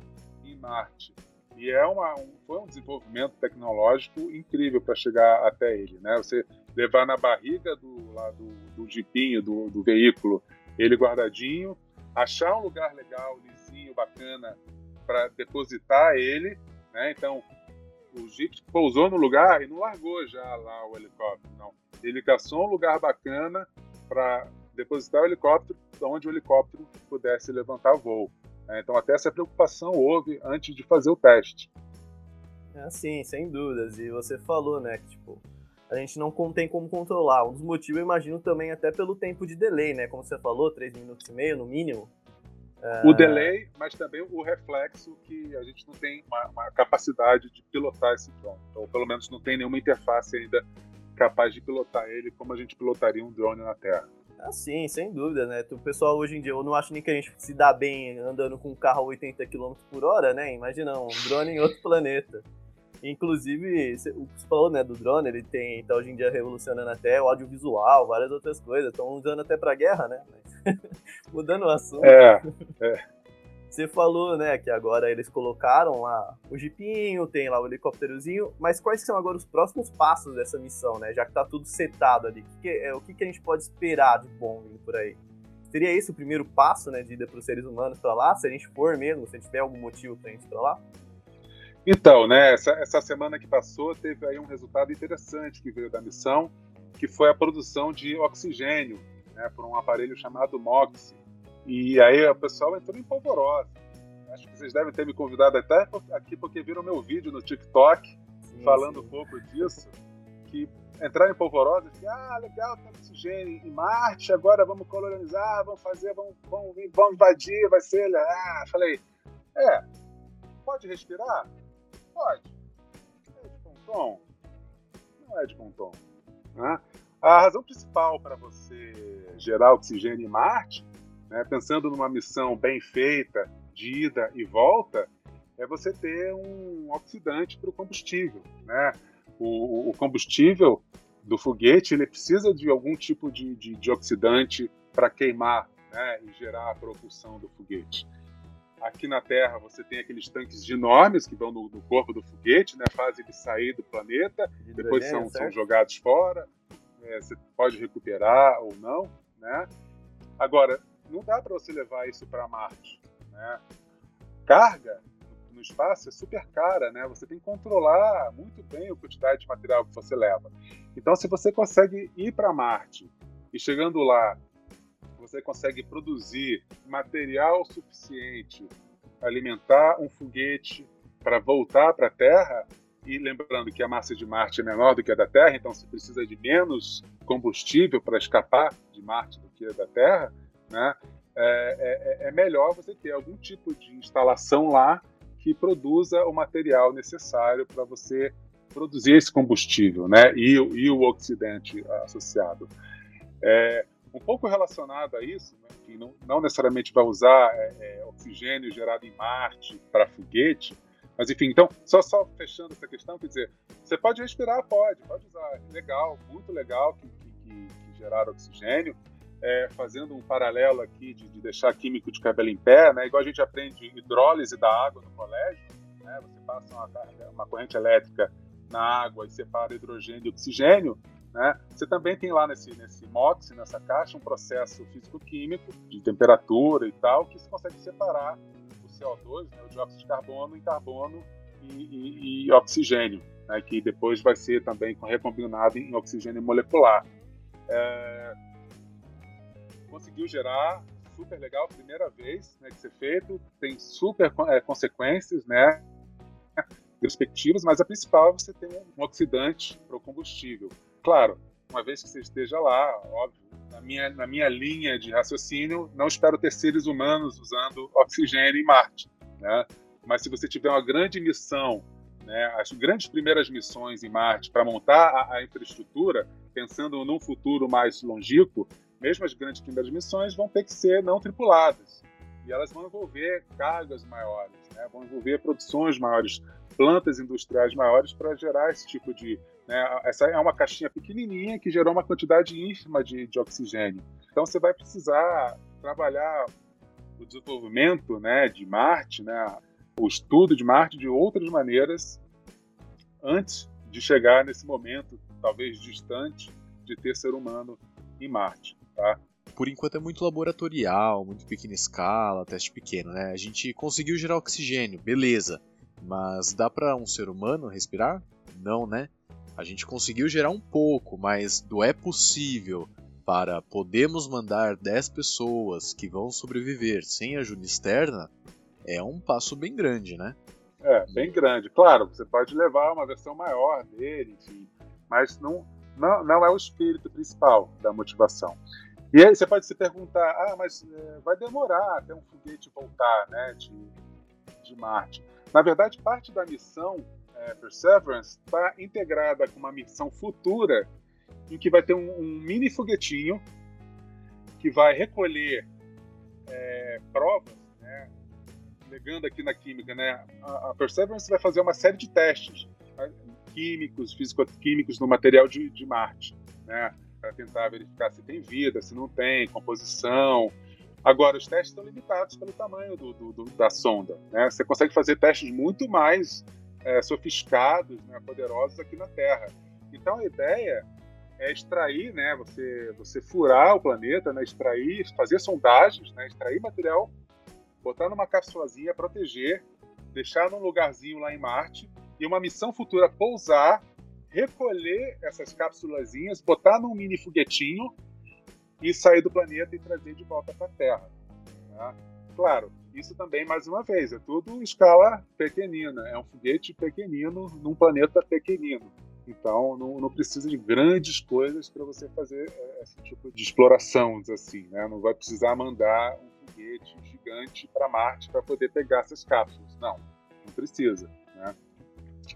em Marte. E é uma, um, foi um desenvolvimento tecnológico incrível para chegar até ele. Né? Você levar na barriga do, lá do, do jipinho, do, do veículo, ele guardadinho, achar um lugar legal, lisinho, bacana, para depositar ele. Né? Então, o Jeep pousou no lugar e não largou já lá o helicóptero, não. Ele caçou um lugar bacana, para depositar o helicóptero onde o helicóptero pudesse levantar voo. É, então, até essa preocupação houve antes de fazer o teste. É, sim, sem dúvidas. E você falou, né, que tipo, a gente não tem como controlar. Um dos motivos, eu imagino, também até pelo tempo de delay, né? Como você falou, 3 minutos e meio no mínimo. É... O delay, mas também o reflexo que a gente não tem uma, uma capacidade de pilotar esse drone. Ou pelo menos não tem nenhuma interface ainda capaz de pilotar ele como a gente pilotaria um drone na Terra. Ah, sim, sem dúvida, né? O pessoal hoje em dia, eu não acho nem que a gente se dá bem andando com um carro a 80 km por hora, né? Imagina um drone em outro planeta. Inclusive, o que você falou, né, do drone, ele tem, tá hoje em dia revolucionando até o audiovisual, várias outras coisas. Estão usando até pra guerra, né? Mudando o assunto. É, é. Você falou, né, que agora eles colocaram lá o jipinho, tem lá o helicópterozinho, mas quais são agora os próximos passos dessa missão, né? Já que tá tudo setado ali. O que, é, o que, que a gente pode esperar de bom vindo por aí? Seria esse o primeiro passo, né, de ida para os seres humanos para lá? Se a gente for mesmo, se a gente tiver algum motivo para gente ir para lá? Então, né, essa, essa semana que passou teve aí um resultado interessante que veio da missão, que foi a produção de oxigênio, né, por um aparelho chamado MOX, e aí o pessoal entrou em polvorosa. Acho que vocês devem ter me convidado até aqui porque viram meu vídeo no TikTok sim, falando sim. um pouco disso. Que entraram em polvorosa e ah, legal, tem oxigênio em Marte, agora vamos colonizar, vamos fazer, vamos, vamos, vamos invadir, vai ser. Ah, falei, é, pode respirar? Pode. É de bom tom? Não é de bom tom. Né? A razão principal para você gerar oxigênio em Marte né? Pensando numa missão bem feita, de ida e volta, é você ter um oxidante para o combustível. Né? O, o, combustível do foguete ele precisa de algum tipo de, de, de oxidante para queimar né? e gerar a propulsão do foguete. Aqui na Terra você tem aqueles tanques enormes que vão no, no corpo do foguete, né, fazem ele sair do planeta, De depois são, são jogados fora, é, você pode recuperar ou não, né? Agora, não dá para você levar isso para Marte, né? Carga no espaço é super cara, né? Você tem que controlar muito bem a quantidade de material que você leva. Então, se você consegue ir para Marte e chegando lá, você consegue produzir material suficiente alimentar um foguete para voltar para a Terra, e lembrando que a massa de Marte é menor do que a da Terra, então você precisa de menos combustível para escapar de Marte do que da Terra, né? É, é- é melhor você ter algum tipo de instalação lá que produza o material necessário para você produzir esse combustível, né? E, e o oxidante associado. É, um pouco relacionado a isso, né, que não, não necessariamente vai usar é, é, oxigênio gerado em Marte para foguete, mas enfim, então, só, só fechando essa questão, quer dizer, você pode respirar, pode, pode usar, legal, muito legal que, que, que- que gerar oxigênio, é, fazendo um paralelo aqui de, de deixar químico de cabelo em pé, né, igual a gente aprende hidrólise da água no colégio, né, você passa uma, uma corrente elétrica na água e separa hidrogênio e oxigênio, né? Você também tem lá nesse, nesse MOX, nessa caixa, um processo físico-químico de temperatura e tal, que você consegue separar o CO2, né, o dióxido de carbono, em carbono e, e- e oxigênio, né, que depois vai ser também recombinado em oxigênio molecular. É, conseguiu gerar, super legal, primeira vez né, que ser feito, tem super é, consequências, né? perspectivas, mas a principal é você ter um oxidante para o combustível. Claro, uma vez que você esteja lá, óbvio, na minha, na minha linha de raciocínio, não espero ter seres humanos usando oxigênio em Marte, né? Mas se você tiver uma grande missão, né, as grandes primeiras missões em Marte para montar a, a infraestrutura, pensando num futuro mais longínquo, mesmo as grandes primeiras missões vão ter que ser não tripuladas. E elas vão envolver cargas maiores, né? vão envolver produções maiores, plantas industriais maiores para gerar esse tipo de. Né? Essa é uma caixinha pequenininha que gerou uma quantidade ínfima de, de oxigênio. Então você vai precisar trabalhar o desenvolvimento né, de Marte, né, o estudo de Marte de outras maneiras antes de chegar nesse momento, talvez distante, de ter ser humano em Marte. Tá? Por enquanto é muito laboratorial, muito pequena escala, teste pequeno, né? A gente conseguiu gerar oxigênio, beleza. Mas dá para um ser humano respirar? Não, né? A gente conseguiu gerar um pouco, mas do é possível para podemos mandar 10 pessoas que vão sobreviver sem ajuda externa é um passo bem grande, né? É, bem grande. Claro, você pode levar uma versão maior dele, enfim, mas não, não, não é o espírito principal da motivação. E aí você pode se perguntar, ah, mas é, vai demorar até um foguete voltar, né, de, de Marte. Na verdade, parte da missão é, Perseverance está integrada com uma missão futura em que vai ter um, um mini foguetinho que vai recolher é, provas, né, aqui na química, né, a, a Perseverance vai fazer uma série de testes né, químicos, físico-químicos no material de, de Marte, né, para tentar verificar se tem vida, se não tem, composição. Agora, os testes estão limitados pelo tamanho do, do, do, da sonda. Né? Você consegue fazer testes muito mais é, sofisticados, né, poderosos aqui na Terra. Então, a ideia é extrair, né, você, você furar o planeta, né, extrair, fazer sondagens, né, extrair material, botar numa capsulazinha, proteger, deixar num lugarzinho lá em Marte e uma missão futura pousar, recolher essas cápsulazinhas, botar num mini foguetinho e sair do planeta e trazer de volta para a Terra. Né? Claro, isso também, mais uma vez, é tudo escala pequenina. É um foguete pequenino num planeta pequenino. Então, não, não precisa de grandes coisas para você fazer é, esse tipo de exploração, assim. Né? Não vai precisar mandar um foguete gigante para Marte para poder pegar essas cápsulas. Não, não precisa. Né?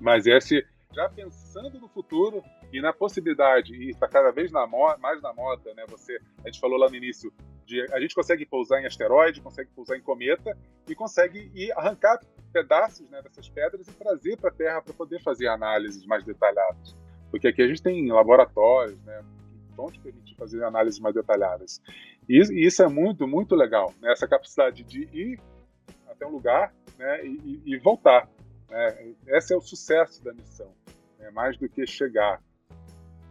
Mas esse, já pensando no futuro e na possibilidade, e está cada vez na mais na moda, né? Você, a gente falou lá no início, de, a gente consegue pousar em asteroide, consegue pousar em cometa e consegue ir arrancar pedaços né, dessas pedras e trazer para a Terra para poder fazer análises mais detalhadas. Porque aqui a gente tem laboratórios, né? Vão te permitir fazer análises mais detalhadas. E, e isso é muito, muito legal. Né? Essa capacidade de ir até um lugar né, e, e voltar. Né? Esse é o sucesso da missão, né? mais do que chegar.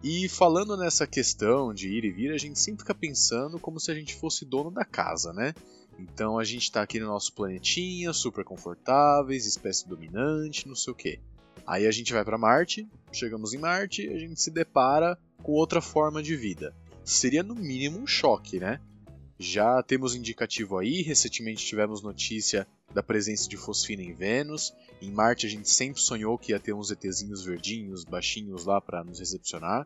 E falando nessa questão de ir e vir, a gente sempre fica pensando como se a gente fosse dono da casa, né? Então a gente está aqui no nosso planetinha, super confortáveis, espécie dominante, não sei o quê. Aí a gente vai para Marte, chegamos em Marte, a gente se depara com outra forma de vida. Seria no mínimo um choque, né? Já temos indicativo aí, recentemente tivemos notícia da presença de fosfina em Vênus. Em Marte a gente sempre sonhou que ia ter uns ETzinhos verdinhos, baixinhos lá para nos recepcionar.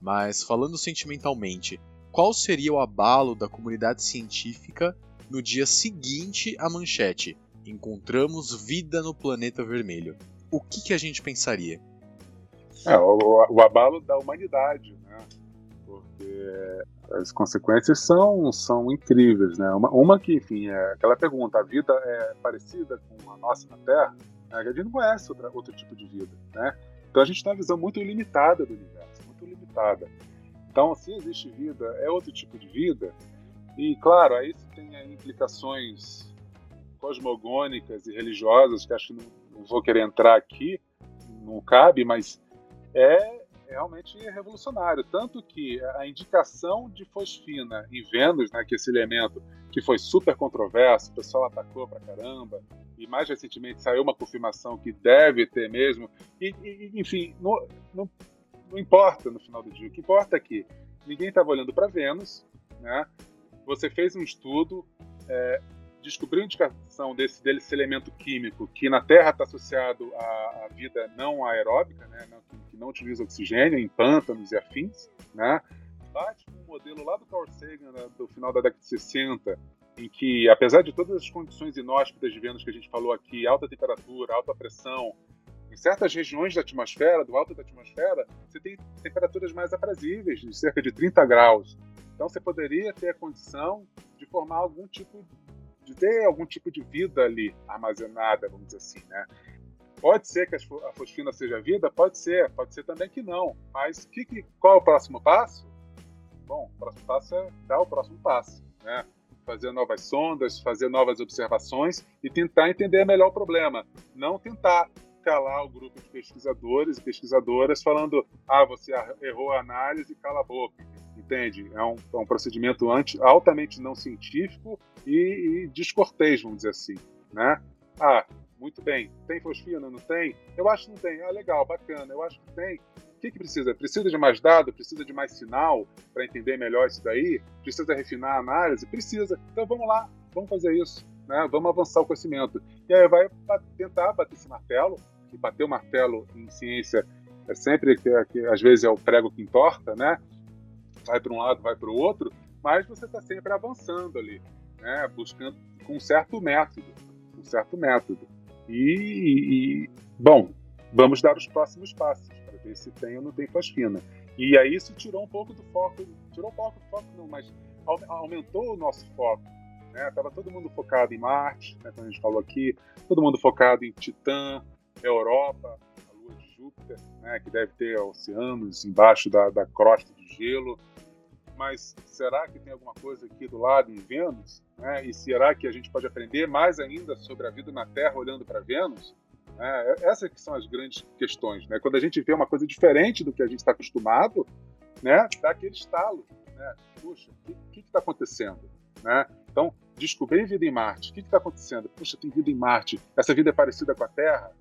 Mas falando sentimentalmente, qual seria o abalo da comunidade científica no dia seguinte à manchete? Encontramos vida no planeta vermelho. O que, que a gente pensaria? É, o, o abalo da humanidade? Porque as consequências são, são incríveis, né? Uma, uma que, enfim, é aquela pergunta: a vida é parecida com a nossa na Terra? A gente não conhece outra, outro tipo de vida, né? Então a gente tem uma visão muito limitada do universo, muito limitada. Então, se existe vida, é outro tipo de vida. E, claro, aí tem implicações cosmogônicas e religiosas que acho que não, não vou querer entrar aqui, não cabe, mas é realmente revolucionário. Tanto que a indicação de fosfina em Vênus, né, que é esse elemento que foi super controverso, o pessoal atacou pra caramba, e mais recentemente saiu uma confirmação que deve ter mesmo. E, e enfim, não, não, não, importa no final do dia. O que importa é que ninguém estava olhando para Vênus, né? Você fez um estudo, é, descobriu a indicação desse, desse elemento químico que na Terra está associado à, à, vida não aeróbica, né? Não, não utiliza oxigênio em pântanos e afins, né? Bate com um modelo lá do Carl Sagan, né, do final da década de 60, em que, apesar de todas as condições inóspitas de Vênus que a gente falou aqui, alta temperatura, alta pressão, em certas regiões da atmosfera, do alto da atmosfera, você tem temperaturas mais aprazíveis, de cerca de 30 graus. Então você poderia ter a condição de formar algum tipo de ter algum tipo de vida ali armazenada, vamos dizer assim, né? Pode ser que a fosfina seja vida? Pode ser, pode ser também que não. Mas que, que, qual é o próximo passo? Bom, o próximo passo é dar o próximo passo, né? Fazer novas sondas, fazer novas observações e tentar entender melhor o problema. Não tentar calar o grupo de pesquisadores e pesquisadoras falando ah, você errou a análise, cala a boca. Entende? É um, é um procedimento anti, altamente não científico e, e descortês, vamos dizer assim. Né? Ah, muito bem. Tem fosfina? Não tem? Eu acho que não tem. Ah, legal, bacana. Eu acho que tem. O que, que precisa? Precisa de mais dado? Precisa de mais sinal para entender melhor isso daí? Precisa refinar a análise? Precisa. Então vamos lá, vamos fazer isso. Né? Vamos avançar o conhecimento. E aí vai tentar bater esse martelo, e bater o martelo em ciência é sempre que, que às vezes é o prego que entorta, né? Vai para um lado, vai para o outro, mas você está sempre avançando ali, né? Buscando com um certo método, um certo método. E, e, bom, vamos dar os próximos passos para ver se tem ou não tem fosfina. E aí isso tirou um pouco do foco, tirou um pouco do foco não, mas aumentou o nosso foco. Né? Tava todo mundo focado em Marte, né, como a gente falou aqui, todo mundo focado em Titã, Europa, a Lua de Júpiter, né, que deve ter oceanos embaixo da, da crosta de gelo. Mas será que tem alguma coisa aqui do lado em Vênus? Né? E será que a gente pode aprender mais ainda sobre a vida na Terra olhando para Vênus? É, essas que são as grandes questões. Né? Quando a gente vê uma coisa diferente do que a gente está acostumado, né, dá aquele estalo. Né? Puxa, o que está acontecendo? Né? Então, descobrir vida em Marte. O que está acontecendo? Puxa, tem vida em Marte. Essa vida é parecida com a Terra?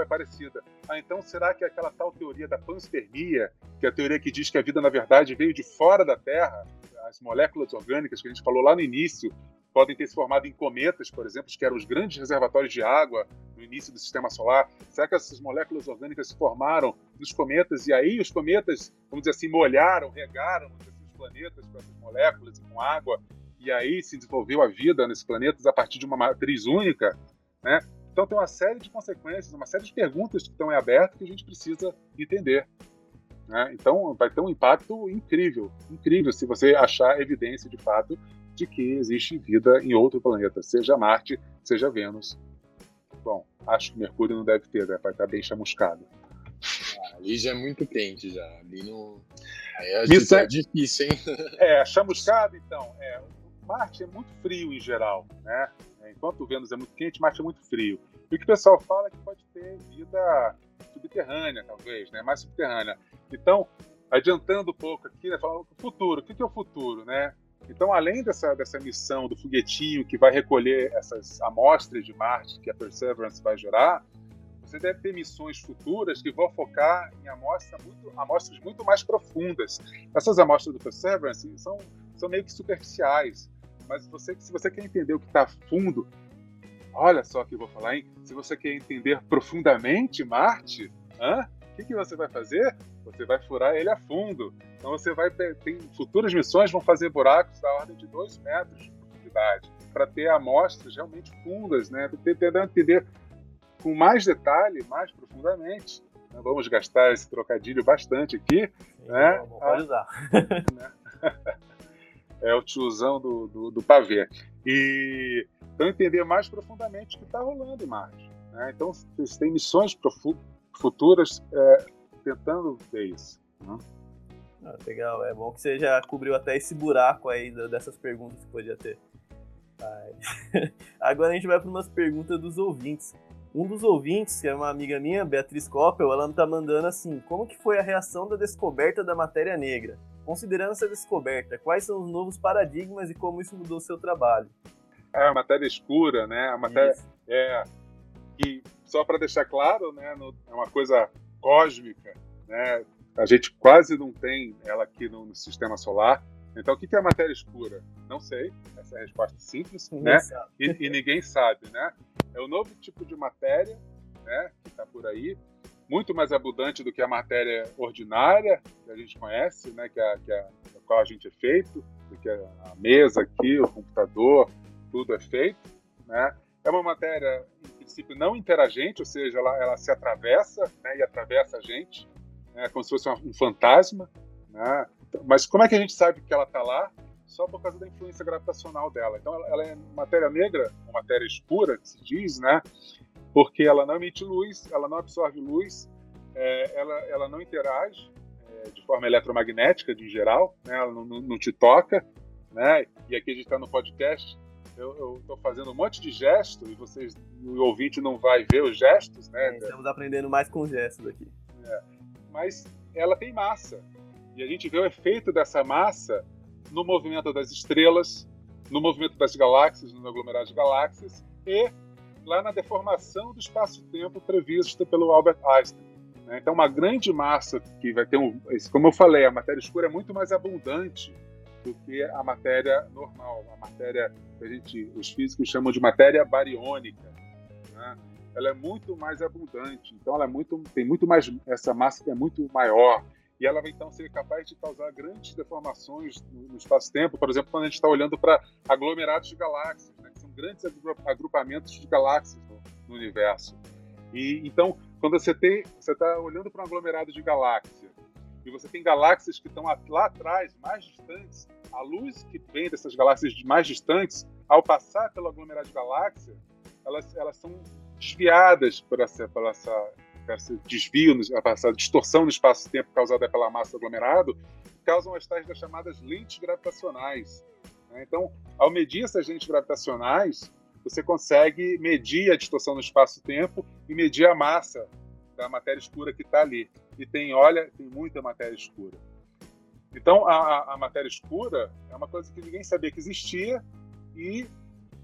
É parecida. Ah, então será que aquela tal teoria da panspermia, que é a teoria que diz que a vida, na verdade, veio de fora da Terra, as moléculas orgânicas que a gente falou lá no início, podem ter se formado em cometas, por exemplo, que eram os grandes reservatórios de água no início do sistema solar. Será que essas moléculas orgânicas se formaram nos cometas e aí os cometas, vamos dizer assim, molharam, regaram os planetas com essas moléculas e com água e aí se desenvolveu a vida nesses planetas a partir de uma matriz única, né? Então tem uma série de consequências, uma série de perguntas que estão em aberto que a gente precisa entender. Né? Então vai ter um impacto incrível, incrível se você achar evidência de fato de que existe vida em outro planeta, seja Marte, seja Vênus. Bom, acho que Mercúrio não deve ter, né? vai estar bem chamuscado. Ah, ali já é muito quente já. Ali no. Aí é, Isso é... difícil, hein? É, chamuscado, então. É, Marte é muito frio em geral, né? Né? Enquanto Vênus é muito quente, Marte é muito frio. E o que o pessoal fala é que pode ter vida subterrânea, talvez, né? mais subterrânea. Então, adiantando um pouco aqui, né, falando o futuro. O que é o futuro? Né? Então, além dessa, dessa missão do foguetinho que vai recolher essas amostras de Marte que a Perseverance vai gerar, você deve ter missões futuras que vão focar em amostra muito, amostras muito mais profundas. Essas amostras do Perseverance são, são meio que superficiais, mas você, se você quer entender o que está fundo, olha só o que eu vou falar, hein? Se você quer entender profundamente Marte, hã? o que, que você vai fazer? Você vai furar ele a fundo. Então você vai tem futuras missões vão fazer buracos da ordem de 2 metros de profundidade para ter amostras realmente fundas, né? Para tentar entender com mais detalhe, mais profundamente. Né? Vamos gastar esse trocadilho bastante aqui, Sim, né? Pode usar. Né? é o tiozão do, do, do pavê. E então entender mais profundamente o que está rolando em Marte. Né? Então, você tem missões futuras é, tentando ver isso. Né? Ah, legal, é bom que você já cobriu até esse buraco aí dessas perguntas que podia ter. Agora a gente vai para umas perguntas dos ouvintes. Um dos ouvintes, que é uma amiga minha, Beatriz Koppel, ela tá mandando assim: como que foi a reação da descoberta da matéria negra? Considerando essa descoberta, quais são os novos paradigmas e como isso mudou o seu trabalho? É a matéria escura, né? A matéria isso. é que só para deixar claro, né, no, é uma coisa cósmica, né? A gente quase não tem ela aqui no, no sistema solar. Então, o que é a matéria escura? Não sei. Essa é a resposta simples, ninguém né? E, e, ninguém sabe, né? É o novo tipo de matéria, né? Que está por aí, muito mais abundante do que a matéria ordinária que a gente conhece, né? Que a, que a, a qual a gente é feito, do que a, mesa aqui, o computador, tudo é feito, né? É uma matéria, em princípio, não interagente, ou seja, ela, ela se atravessa né, e atravessa a gente, né, como se fosse um fantasma. Né? Mas como é que a gente sabe que ela está lá? Só por causa da influência gravitacional dela. Então, ela, ela é matéria negra, matéria escura, que se diz, né? Porque ela não emite luz, ela não absorve luz, é, ela, ela não interage é, de forma eletromagnética, de geral, né? ela não, não, não te toca. Né? E aqui a gente está no podcast, eu estou fazendo um monte de gesto e vocês, o ouvinte não vai ver os gestos, né? É, estamos aprendendo mais com gestos aqui. É. Mas ela tem massa. E a gente vê o efeito dessa massa no movimento das estrelas, no movimento das galáxias, no aglomerado de galáxias e lá na deformação do espaço-tempo prevista pelo Albert Einstein. Né? Então, uma grande massa que vai ter um. Como eu falei, a matéria escura é muito mais abundante do que a matéria normal, a matéria que a gente, os físicos chamam de matéria bariônica. Né? Ela é muito mais abundante, então ela é muito, tem muito mais essa massa que é muito maior e ela vai então ser capaz de causar grandes deformações no, espaço-tempo. Por exemplo, quando a gente está olhando para aglomerados de galáxias, né? Grandes agrupamentos de galáxias no, no universo. E então, quando você tem, você está olhando para um aglomerado de galáxias e você tem galáxias que estão lá atrás, mais distantes, a luz que vem dessas galáxias mais distantes, ao passar pelo aglomerado de galáxias, elas, elas são desviadas por essa, por essa, por esse desvio, essa distorção no espaço-tempo causada pela massa do aglomerado, causam as tais das chamadas lentes gravitacionais. Né? Então, ao medir essas lentes gravitacionais, você consegue medir a distorção no espaço-tempo e medir a massa da matéria escura que está ali. E tem, olha, tem muita matéria escura. Então, a, a, matéria escura é uma coisa que ninguém sabia que existia e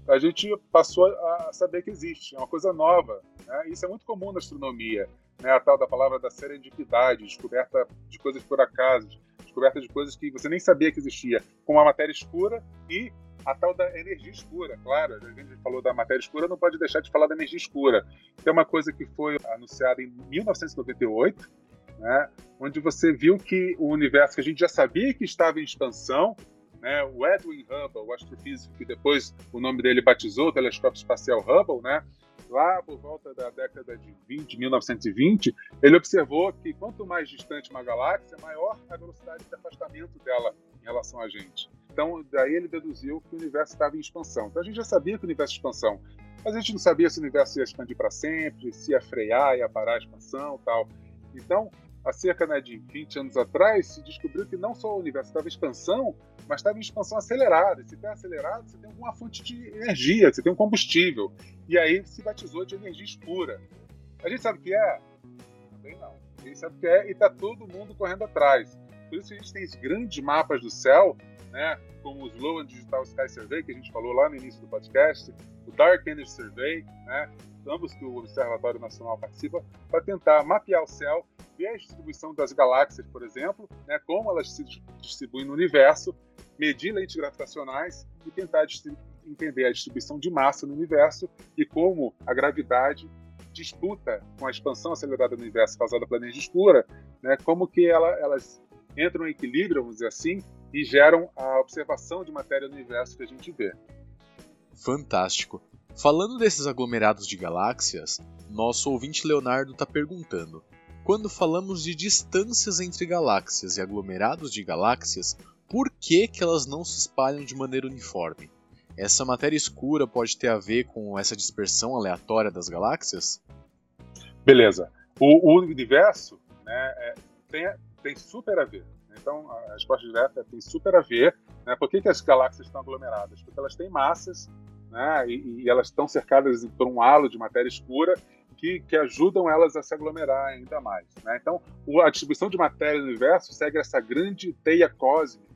a gente passou a saber que existe. É uma coisa nova. Né? Isso é muito comum na astronomia. Né? A tal da palavra da serendipidade, descoberta de coisas por acaso, descoberta de coisas que você nem sabia que existia, como a matéria escura e a tal da energia escura, claro. A gente falou da matéria escura, não pode deixar de falar da energia escura, que é uma coisa que foi anunciada em 1998, né, onde você viu que o universo que a gente já sabia que estava em expansão, né, o Edwin Hubble, o astrofísico que depois o nome dele batizou o telescópio espacial Hubble, né, lá por volta da década de 20, 1920, ele observou que quanto mais distante uma galáxia, maior a velocidade de afastamento dela em relação a gente. Então, daí ele deduziu que o universo estava em expansão. Então, a gente já sabia que o universo é expansão, mas a gente não sabia se o universo ia expandir para sempre, se ia frear, ia parar a expansão tal. Então, há cerca né, de 20 anos atrás, se descobriu que não só o universo estava em expansão, mas estava em expansão acelerada. Se está acelerado, você tem alguma fonte de energia, você tem um combustível. E aí se batizou de energia escura. A gente sabe o que é? Também não. A gente sabe o que é e está todo mundo correndo atrás. Por isso que a gente tem esses grandes mapas do céu, né, como o Slow Digital Sky Survey, que a gente falou lá no início do podcast, o Dark Energy Survey, né, ambos que o Observatório Nacional participa, para tentar mapear o céu, ver a distribuição das galáxias, por exemplo, né, como elas se distribuem no universo, medir lentes gravitacionais e tentar entender a distribuição de massa no universo e como a gravidade disputa com a expansão acelerada do universo causada pela energia escura, né, como que ela, elas entram em equilíbrio, vamos dizer assim, e geram a observação de matéria no universo que a gente vê. Fantástico. Falando desses aglomerados de galáxias, nosso ouvinte Leonardo está perguntando: quando falamos de distâncias entre galáxias e aglomerados de galáxias, por que, que elas não se espalham de maneira uniforme? Essa matéria escura pode ter a ver com essa dispersão aleatória das galáxias? Beleza. O, o universo né, é, tem, tem super a ver. Então, a resposta direta tem super a ver. Né? Por que, que as galáxias estão aglomeradas? Porque elas têm massas né? e, e elas estão cercadas por um halo de matéria escura que, que, ajudam elas a se aglomerar ainda mais. Né? Então, a distribuição de matéria no universo segue essa grande teia cósmica.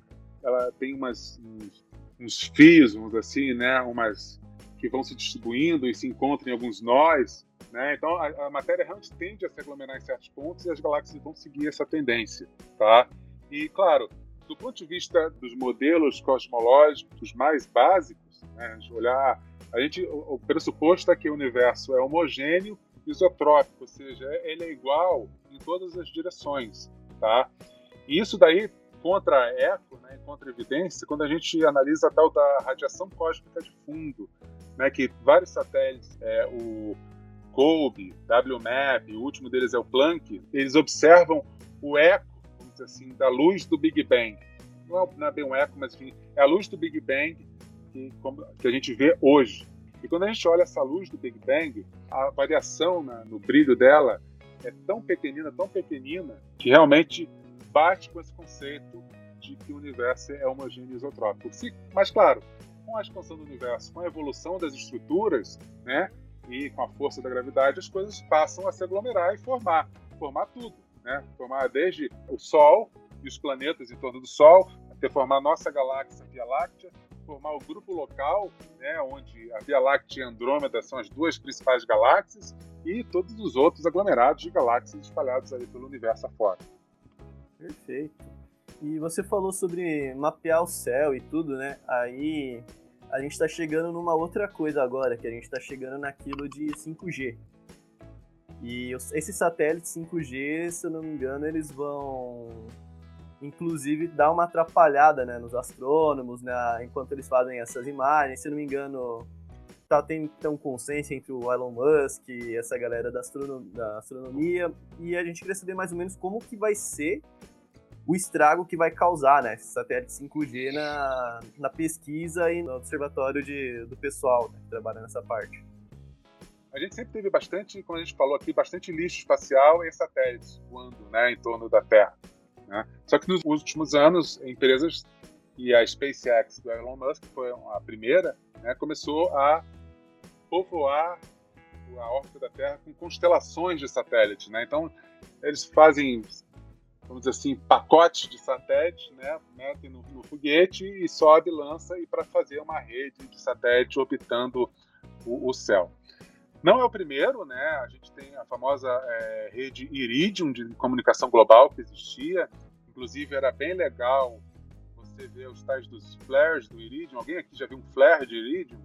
Ela tem umas, uns, uns fios, vamos assim, né? umas que vão se distribuindo e se encontram em alguns nós. Né? Então, a, a, matéria realmente tende a se aglomerar em certos pontos e as galáxias vão seguir essa tendência. Tá? E, claro, do ponto de vista dos modelos cosmológicos mais básicos, né, a olhar, a gente, o, o pressuposto é que o universo é homogêneo, isotrópico, ou seja, ele é igual em todas as direções, tá? E isso daí contra eco, né, contra evidência, quando a gente analisa a tal da radiação cósmica de fundo, né, que vários satélites, é, o COBE, WMAP, o último deles é o Planck, eles observam o eco assim, da luz do Big Bang. Não é, não é bem um eco, mas enfim, é a luz do Big Bang que, que a gente vê hoje. E quando a gente olha essa luz do Big Bang, a variação na, no brilho dela é tão pequenina, tão pequenina, que realmente bate com esse conceito de que o universo é homogêneo e isotrópico. Mas, claro, com a expansão do universo, com a evolução das estruturas, né, e com a força da gravidade, as coisas passam a se aglomerar e formar, formar tudo né? Formar desde o Sol e os planetas em torno do Sol, até formar a nossa galáxia Via Láctea, formar o grupo local, né, onde a Via Láctea e Andrômeda são as duas principais galáxias, e todos os outros aglomerados de galáxias espalhados aí pelo universo afora. Perfeito. E você falou sobre mapear o céu e tudo, né? Aí a gente está chegando numa outra coisa agora, que a gente está chegando naquilo de 5G. E esses satélites 5G, se eu não me engano, eles vão inclusive dar uma atrapalhada né, nos astrônomos né, enquanto eles fazem essas imagens. Se eu não me engano, tá, tem um consenso entre o Elon Musk e essa galera da, astrono, da astronomia. E a gente queria saber mais ou menos como que vai ser o estrago que vai causar, né, esse satélite 5G na, na pesquisa e no observatório de, do pessoal né, que trabalha nessa parte a gente sempre teve bastante, como a gente falou aqui, bastante lixo espacial e satélites voando né, em torno da Terra. Né? Só que nos últimos anos, empresas e a SpaceX do Elon Musk, que foi a primeira, né, começou a povoar a órbita da Terra com constelações de satélites. Né? Então, eles fazem, vamos dizer assim, pacotes de satélites, né? metem no, no foguete e sobe, lança, e para fazer uma rede de satélite orbitando o, o céu. Não é o primeiro, né? A gente tem a famosa é, rede Iridium de comunicação global que existia. Inclusive era bem legal você ver os tais dos flares do Iridium. Alguém aqui já viu um flare de Iridium?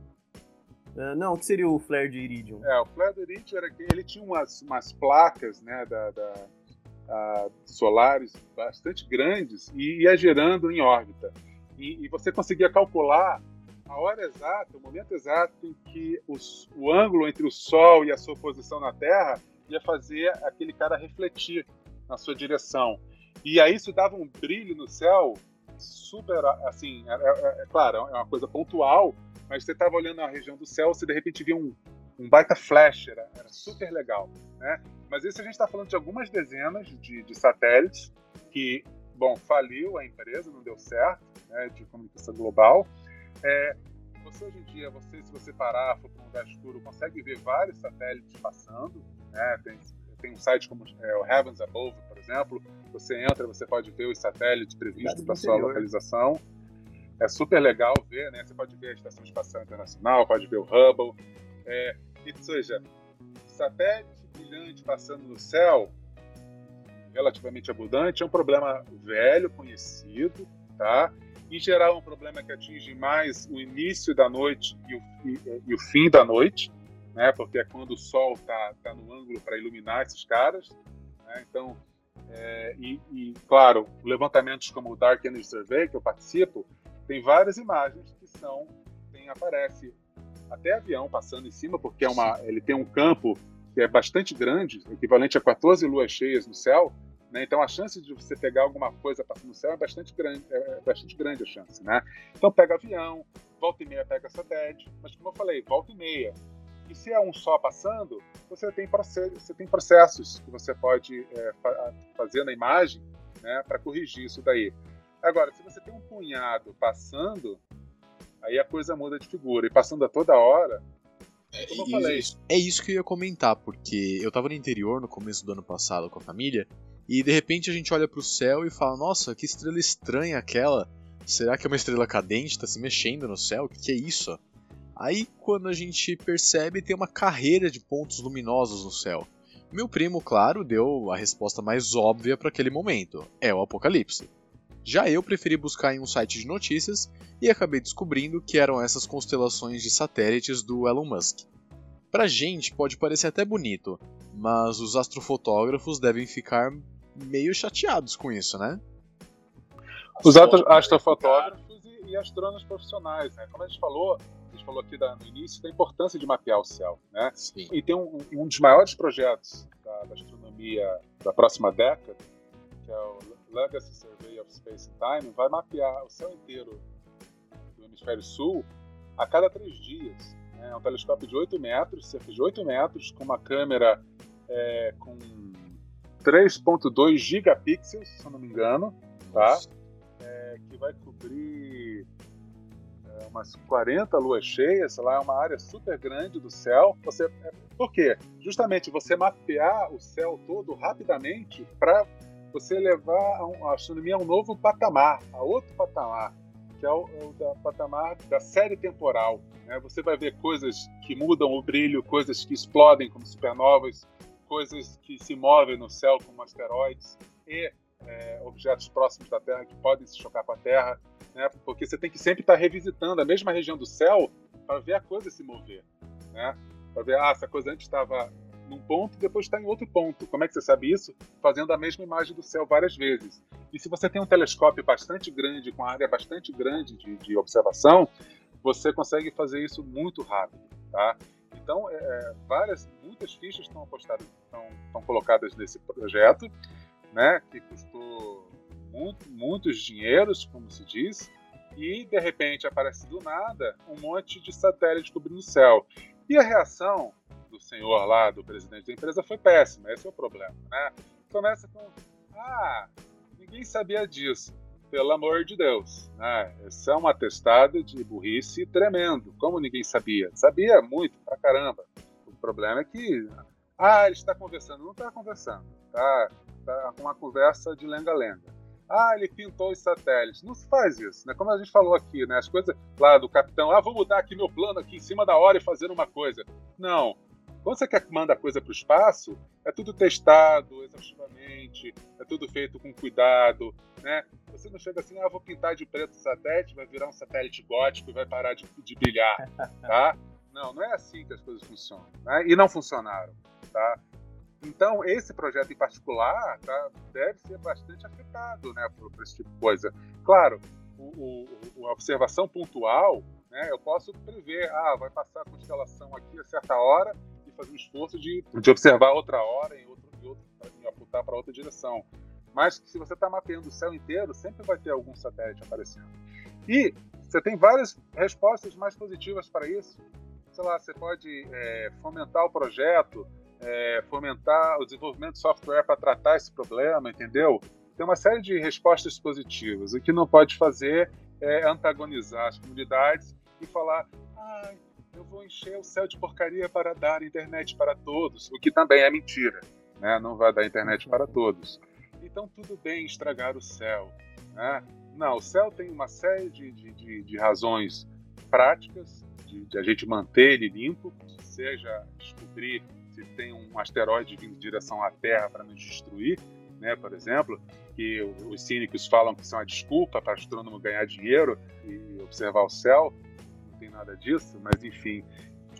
Uh, não, o que seria o flare de Iridium? É, o flare do Iridium era que ele tinha umas, umas placas, né, da, da uh, solares bastante grandes e ia gerando em órbita. E, e você conseguia calcular a hora exata, o momento exato em que os, o ângulo entre o Sol e a sua posição na Terra ia fazer aquele cara refletir na sua direção. E aí isso dava um brilho no céu super, assim, é, é, é claro, é uma coisa pontual, mas você estava olhando a região do céu, você de repente via um, um baita flash, era, era super legal. Né? Mas isso a gente está falando de algumas dezenas de, de, satélites que, bom, faliu a empresa, não deu certo, né, de comunicação global. É, você hoje em dia, você, se você parar, for para um lugar escuro, consegue ver vários satélites passando. Né? Tem, tem um site como é, o Heavens Above, por exemplo. Você entra, você pode ver os satélites previstos para sua localização. É super legal ver, né? Você pode ver a Estação Espacial Internacional, pode ver o Hubble. É, ou seja, satélite brilhante passando no céu, relativamente abundante, é um problema velho, conhecido, tá? Em geral, é um problema que atinge mais o início da noite e o, e, e o fim da noite, né? Porque é quando o Sol está tá no ângulo para iluminar esses caras. Né? Então, é, e, e, claro, levantamentos como o Dark Energy Survey que eu participo, tem várias imagens que são tem aparece até avião passando em cima, porque é uma, ele tem um campo que é bastante grande, equivalente a 14 luas cheias no céu, né? Então a chance de você pegar alguma coisa passando no céu é bastante grande, é, é bastante grande a chance, né? Então pega avião, volta e meia pega satélite, mas como eu falei, volta e meia. E se é um só passando, você tem, você tem processos que você pode é, fazer na imagem né, para corrigir isso daí. Agora, se você tem um punhado passando, aí a coisa muda de figura. E passando a toda hora, é, como eu falei. É isso que eu ia comentar, porque eu estava no interior no começo do ano passado com a família, e de repente a gente olha para o céu e fala: Nossa, que estrela estranha aquela! Será que é uma estrela cadente? Está se mexendo no céu? O que, que é isso? Aí, quando a gente percebe, tem uma carreira de pontos luminosos no céu. Meu primo, claro, deu a resposta mais óbvia para aquele momento: é o apocalipse. Já eu preferi buscar em um site de notícias e acabei descobrindo que eram essas constelações de satélites do Elon Musk. Pra gente pode parecer até bonito, mas os astrofotógrafos devem ficar meio chateados com isso, né? Os astrofotógrafos e, e astrônomos profissionais, né? Como a gente falou, gente falou aqui da, no início da importância de mapear o céu, né? Sim. E tem um, um dos maiores projetos da, da, astronomia da próxima década, que é o Legacy Survey of Space and Time, vai mapear o céu inteiro do hemisfério sul a cada três dias. Né? É um telescópio de 8 metros, cerca de 8 metros, com uma câmera é, com 3.2 gigapixels, se eu não me engano, tá? É, que vai cobrir umas 40 luas cheias, lá é uma área super grande do céu. Você, é, por quê? Justamente você mapear o céu todo rapidamente para você levar a, astronomia a um novo patamar, a outro patamar, que é o, o da, patamar da série temporal. Né? Você vai ver coisas que mudam o brilho, coisas que explodem como supernovas, coisas que se movem no céu como asteroides e é, objetos próximos da Terra que podem se chocar com a Terra né? Porque você tem que sempre estar revisitando a mesma região do céu para ver a coisa se mover, né? Para ver, ah, essa coisa antes estava num ponto e depois está em outro ponto. Como é que você sabe isso? Fazendo a mesma imagem do céu várias vezes. E se você tem um telescópio bastante grande, com área bastante grande de, de observação, você consegue fazer isso muito rápido, tá? Então, é, é várias, muitas fichas estão apostadas, estão, estão colocadas nesse projeto, né? Que custou muito, muitos dinheiros, como se diz, e de repente aparece do nada um monte de satélite cobrindo o céu. E a reação do senhor lá, do presidente da empresa, foi péssima. Esse é o problema, né? Começa com: ah, ninguém sabia disso. Pelo amor de Deus, né? Esse é um atestado de burrice tremendo. Como ninguém sabia? Sabia muito, pra caramba. O problema é que, ah, ele está conversando. Não está conversando, tá, tá uma conversa de lenga-lenga. Ah, ele pintou os satélites. Não se faz isso, né? Como a gente falou aqui, né? As coisas lá do capitão, ah, vou mudar aqui meu plano aqui em cima da hora e fazer uma coisa. Não. Quando você quer mandar coisa para o espaço, é tudo testado exaustivamente, é tudo feito com cuidado, né? Você não chega assim, ah, vou pintar de preto o satélite, vai virar um satélite gótico e vai parar de, de brilhar, tá? Não, não é assim que as coisas funcionam, né? E não funcionaram, tá? Então, esse projeto em particular tá, deve ser bastante afetado né, por, por esse tipo de coisa. Claro, o, o, a observação pontual, né, eu posso prever, ah, vai passar a constelação aqui a certa hora fazer um esforço de, de observar outra hora em outro, outro apontar para outra direção. Mas se você está mapeando o céu inteiro, sempre vai ter algum satélite aparecendo. E você tem várias respostas mais positivas para isso. sei lá, você pode é, fomentar o projeto, é, fomentar o desenvolvimento de software para tratar esse problema, entendeu? Tem uma série de respostas positivas. O que não pode fazer é antagonizar as comunidades e falar, ah, eu vou encher o céu de porcaria para dar internet para todos, o que também é mentira, né? Não vai dar internet para todos. Então tudo bem estragar o céu, né? Não, o céu tem uma série de, de, de, de razões práticas de, de, a gente manter ele limpo, seja descobrir se tem um asteroide vindo em direção à Terra para nos destruir, né, por exemplo, que os cínicos falam que são a desculpa para astrônomo ganhar dinheiro e observar o céu, tem nada disso, mas enfim.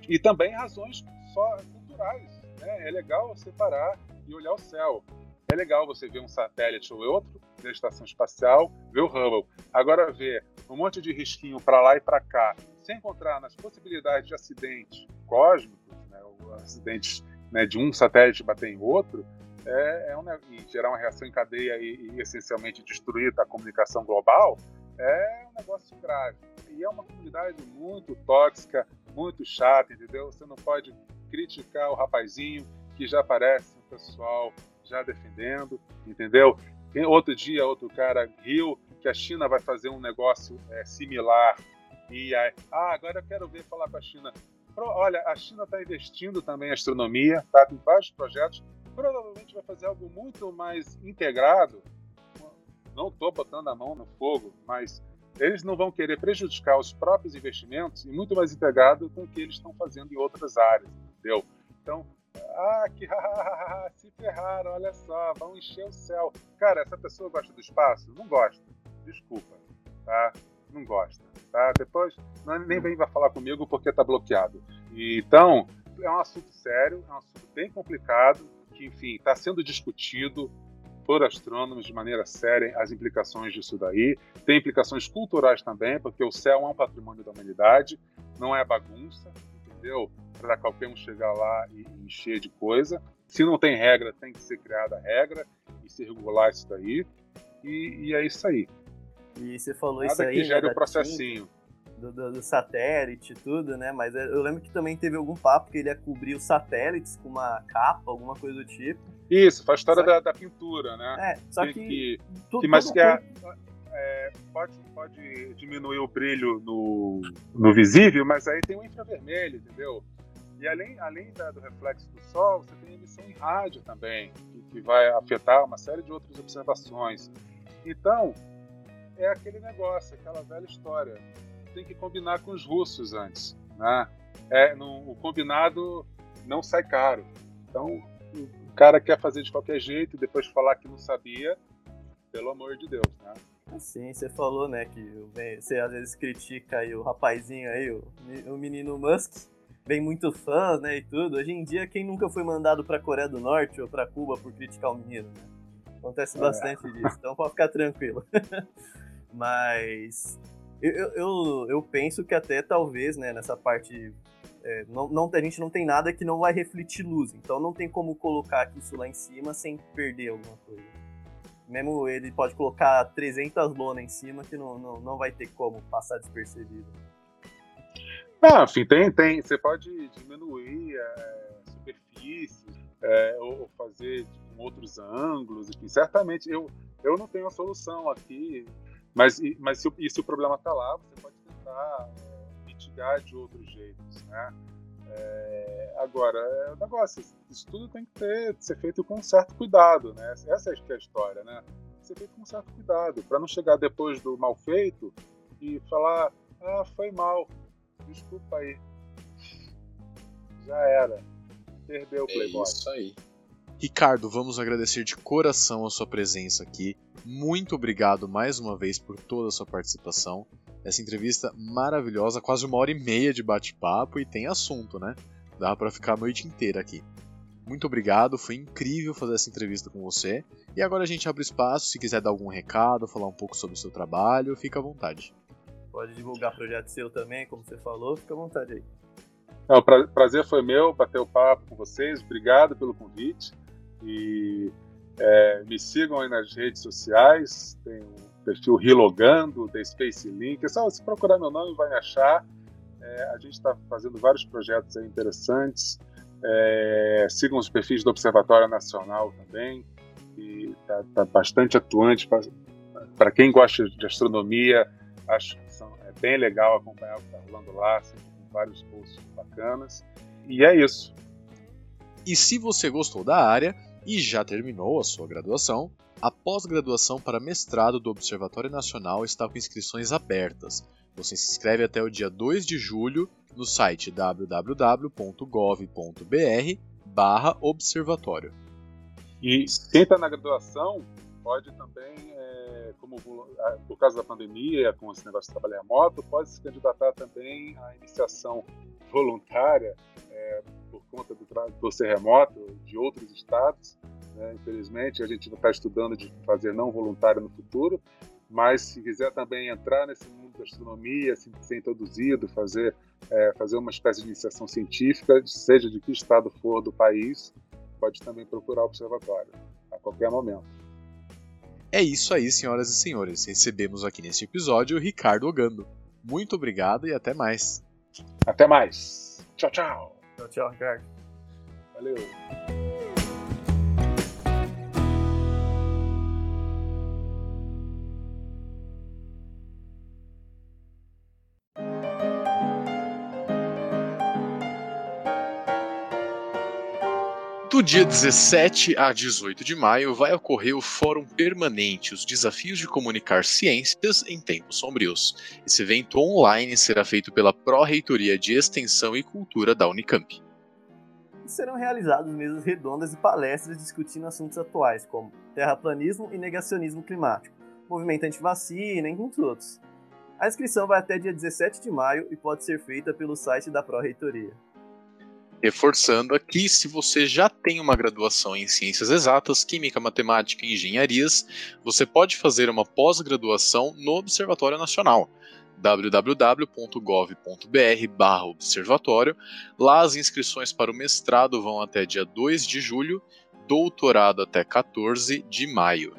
E também razões só culturais, né? É legal separar e olhar o céu. É legal você ver um satélite ou outro, ver a estação espacial, ver o Hubble. Agora ver um monte de risquinho para lá e para cá, sem encontrar nas possibilidades de acidentes cósmicos, né, ou acidentes né, de um satélite bater em outro, é, é um, e gerar uma reação em cadeia e, e, essencialmente destruir a comunicação global, é um negócio grave. E é uma comunidade muito tóxica, muito chata, entendeu? Você não pode criticar o rapazinho que já aparece o pessoal já defendendo, entendeu? Tem outro dia, outro cara riu que a China vai fazer um negócio é, similar. E aí, ah, agora eu quero ver falar com a China. Olha, a China está investindo também em astronomia, tá? Tem vários projetos. Provavelmente vai fazer algo muito mais integrado. Não estou botando a mão no fogo, mas eles não vão querer prejudicar os próprios investimentos e muito mais integrado com o que eles estão fazendo em outras áreas, entendeu? Então, ah, que se ferraram, olha só, vão encher o céu. Cara, essa pessoa gosta do espaço? Não gosta. Desculpa, tá? Não gosta, tá? Depois não, nem vem vai falar comigo porque tá bloqueado. então, é um assunto sério, é um assunto bem complicado, que, enfim, está sendo discutido por astrônomos de maneira séria as implicações disso daí. Tem implicações culturais também, porque o céu é um patrimônio da humanidade, não é bagunça, entendeu? Para qualquer um chegar lá e encher de coisa. Se não tem regra, tem que ser criada regra e se regular isso daí. E, e é isso aí. E você falou Nada isso aí. que gere né, o processinho. Do, do, do, satélite e tudo, né? Mas eu lembro que também teve algum papo que ele ia cobrir os satélites com uma capa, alguma coisa do tipo. Isso, faz história da, da, pintura, né? É, só que. que, que mas que é, pode, pode diminuir o brilho no, no visível, mas aí tem o infravermelho, entendeu? E além, além da, do reflexo do Sol, você tem emissão em rádio também, que, que vai afetar uma série de outras observações. Então, é aquele negócio, aquela velha história. Tem que combinar com os russos antes, né? É, no, o combinado não sai caro. Então, o cara quer fazer de qualquer jeito e depois falar que não sabia, pelo amor de Deus, né? Sim, você falou, né, que você às vezes critica aí o rapazinho aí, o, o menino Musk, vem muito fã, né, e tudo. Hoje em dia, quem nunca foi mandado pra Coreia do Norte ou pra Cuba por criticar o menino, né? Acontece é. bastante é. disso, então pode ficar tranquilo. Mas eu, eu, eu penso que até talvez, né, nessa parte. É, não, não, a gente não tem nada que não vai refletir luz, então não tem como colocar isso lá em cima sem perder alguma coisa. Mesmo ele pode colocar 300 lonas em cima que não, não, não vai ter como passar despercebido. Ah, enfim, tem, tem. Você pode diminuir é, superfície, é, ou fazer com outros ângulos, enfim. Certamente, eu, eu não tenho a solução aqui mas, mas se, e se o problema está lá, você pode tentar é, de outros jeitos, né? É, agora, é o negócio, isso tudo tem que ter, ser feito com um certo cuidado, né? Essa é, é a história, né? Ser feito com um certo cuidado, para não chegar depois do mal feito e falar, ah, foi mal, desculpa aí. Já era. Perdeu o Playboy. É isso aí. Ricardo, vamos agradecer de coração a sua presença aqui. Muito obrigado mais uma vez por toda a sua participação. Essa entrevista maravilhosa, quase uma hora e meia de bate-papo e tem assunto, né? Dá para ficar a noite inteira aqui. Muito obrigado, foi incrível fazer essa entrevista com você. E agora a gente abre espaço, se quiser dar algum recado, falar um pouco sobre o seu trabalho, fica à vontade. Pode divulgar projeto seu também, como você falou, fica à vontade aí. o prazer foi meu bater o papo com vocês, obrigado pelo convite. E é, me sigam aí nas redes sociais, tem o perfil Rilogando, da Space Link. É só você procurar meu nome vai achar. É, a gente está fazendo vários projetos interessantes. É, sigam os perfis do Observatório Nacional também, que está tá bastante atuante. Para quem gosta de astronomia, acho que são, é bem legal acompanhar o que está rolando lá, sempre vários posts bacanas. E é isso. E se você gostou da área e já terminou a sua graduação, a pós-graduação para mestrado do Observatório Nacional está com inscrições abertas. Você se inscreve até o dia 2 de julho no site www.gov.br/observatório. E quem está na graduação pode também, é, como por causa da pandemia, com esse negócio de trabalhar remoto, pode se candidatar também à iniciação voluntária é, por conta do por ser remoto de outros estados. Né? Infelizmente, a gente está estudando de fazer não voluntário no futuro, mas se quiser também entrar nesse mundo da astronomia, assim, ser introduzido, fazer, é, fazer uma espécie de iniciação científica, seja de que estado for do país, pode também procurar o observatório a qualquer momento. É isso aí, senhoras e senhores. Recebemos aqui neste episódio o Ricardo Ogando. Muito obrigado e até mais. Até mais. Tchau, tchau. Tchau, tchau, Ricardo. Valeu. Do dia 17 a 18 de maio vai ocorrer o Fórum Permanente, os desafios de comunicar ciências em tempos sombrios. Esse evento online será feito pela Pró-Reitoria de Extensão e Cultura da Unicamp. serão realizadas mesas redondas e palestras discutindo assuntos atuais, como terraplanismo e negacionismo climático, movimento anti-vacina, entre muitos outros. A inscrição vai até dia 17 de maio e pode ser feita pelo site da Pró-Reitoria. Reforçando aqui, se você já tem uma graduação em Ciências Exatas, Química, Matemática e Engenharias, você pode fazer uma pós-graduação no Observatório Nacional www.gov.br/observatório. Lá as inscrições para o mestrado vão até dia 2 de julho, doutorado até 14 de maio.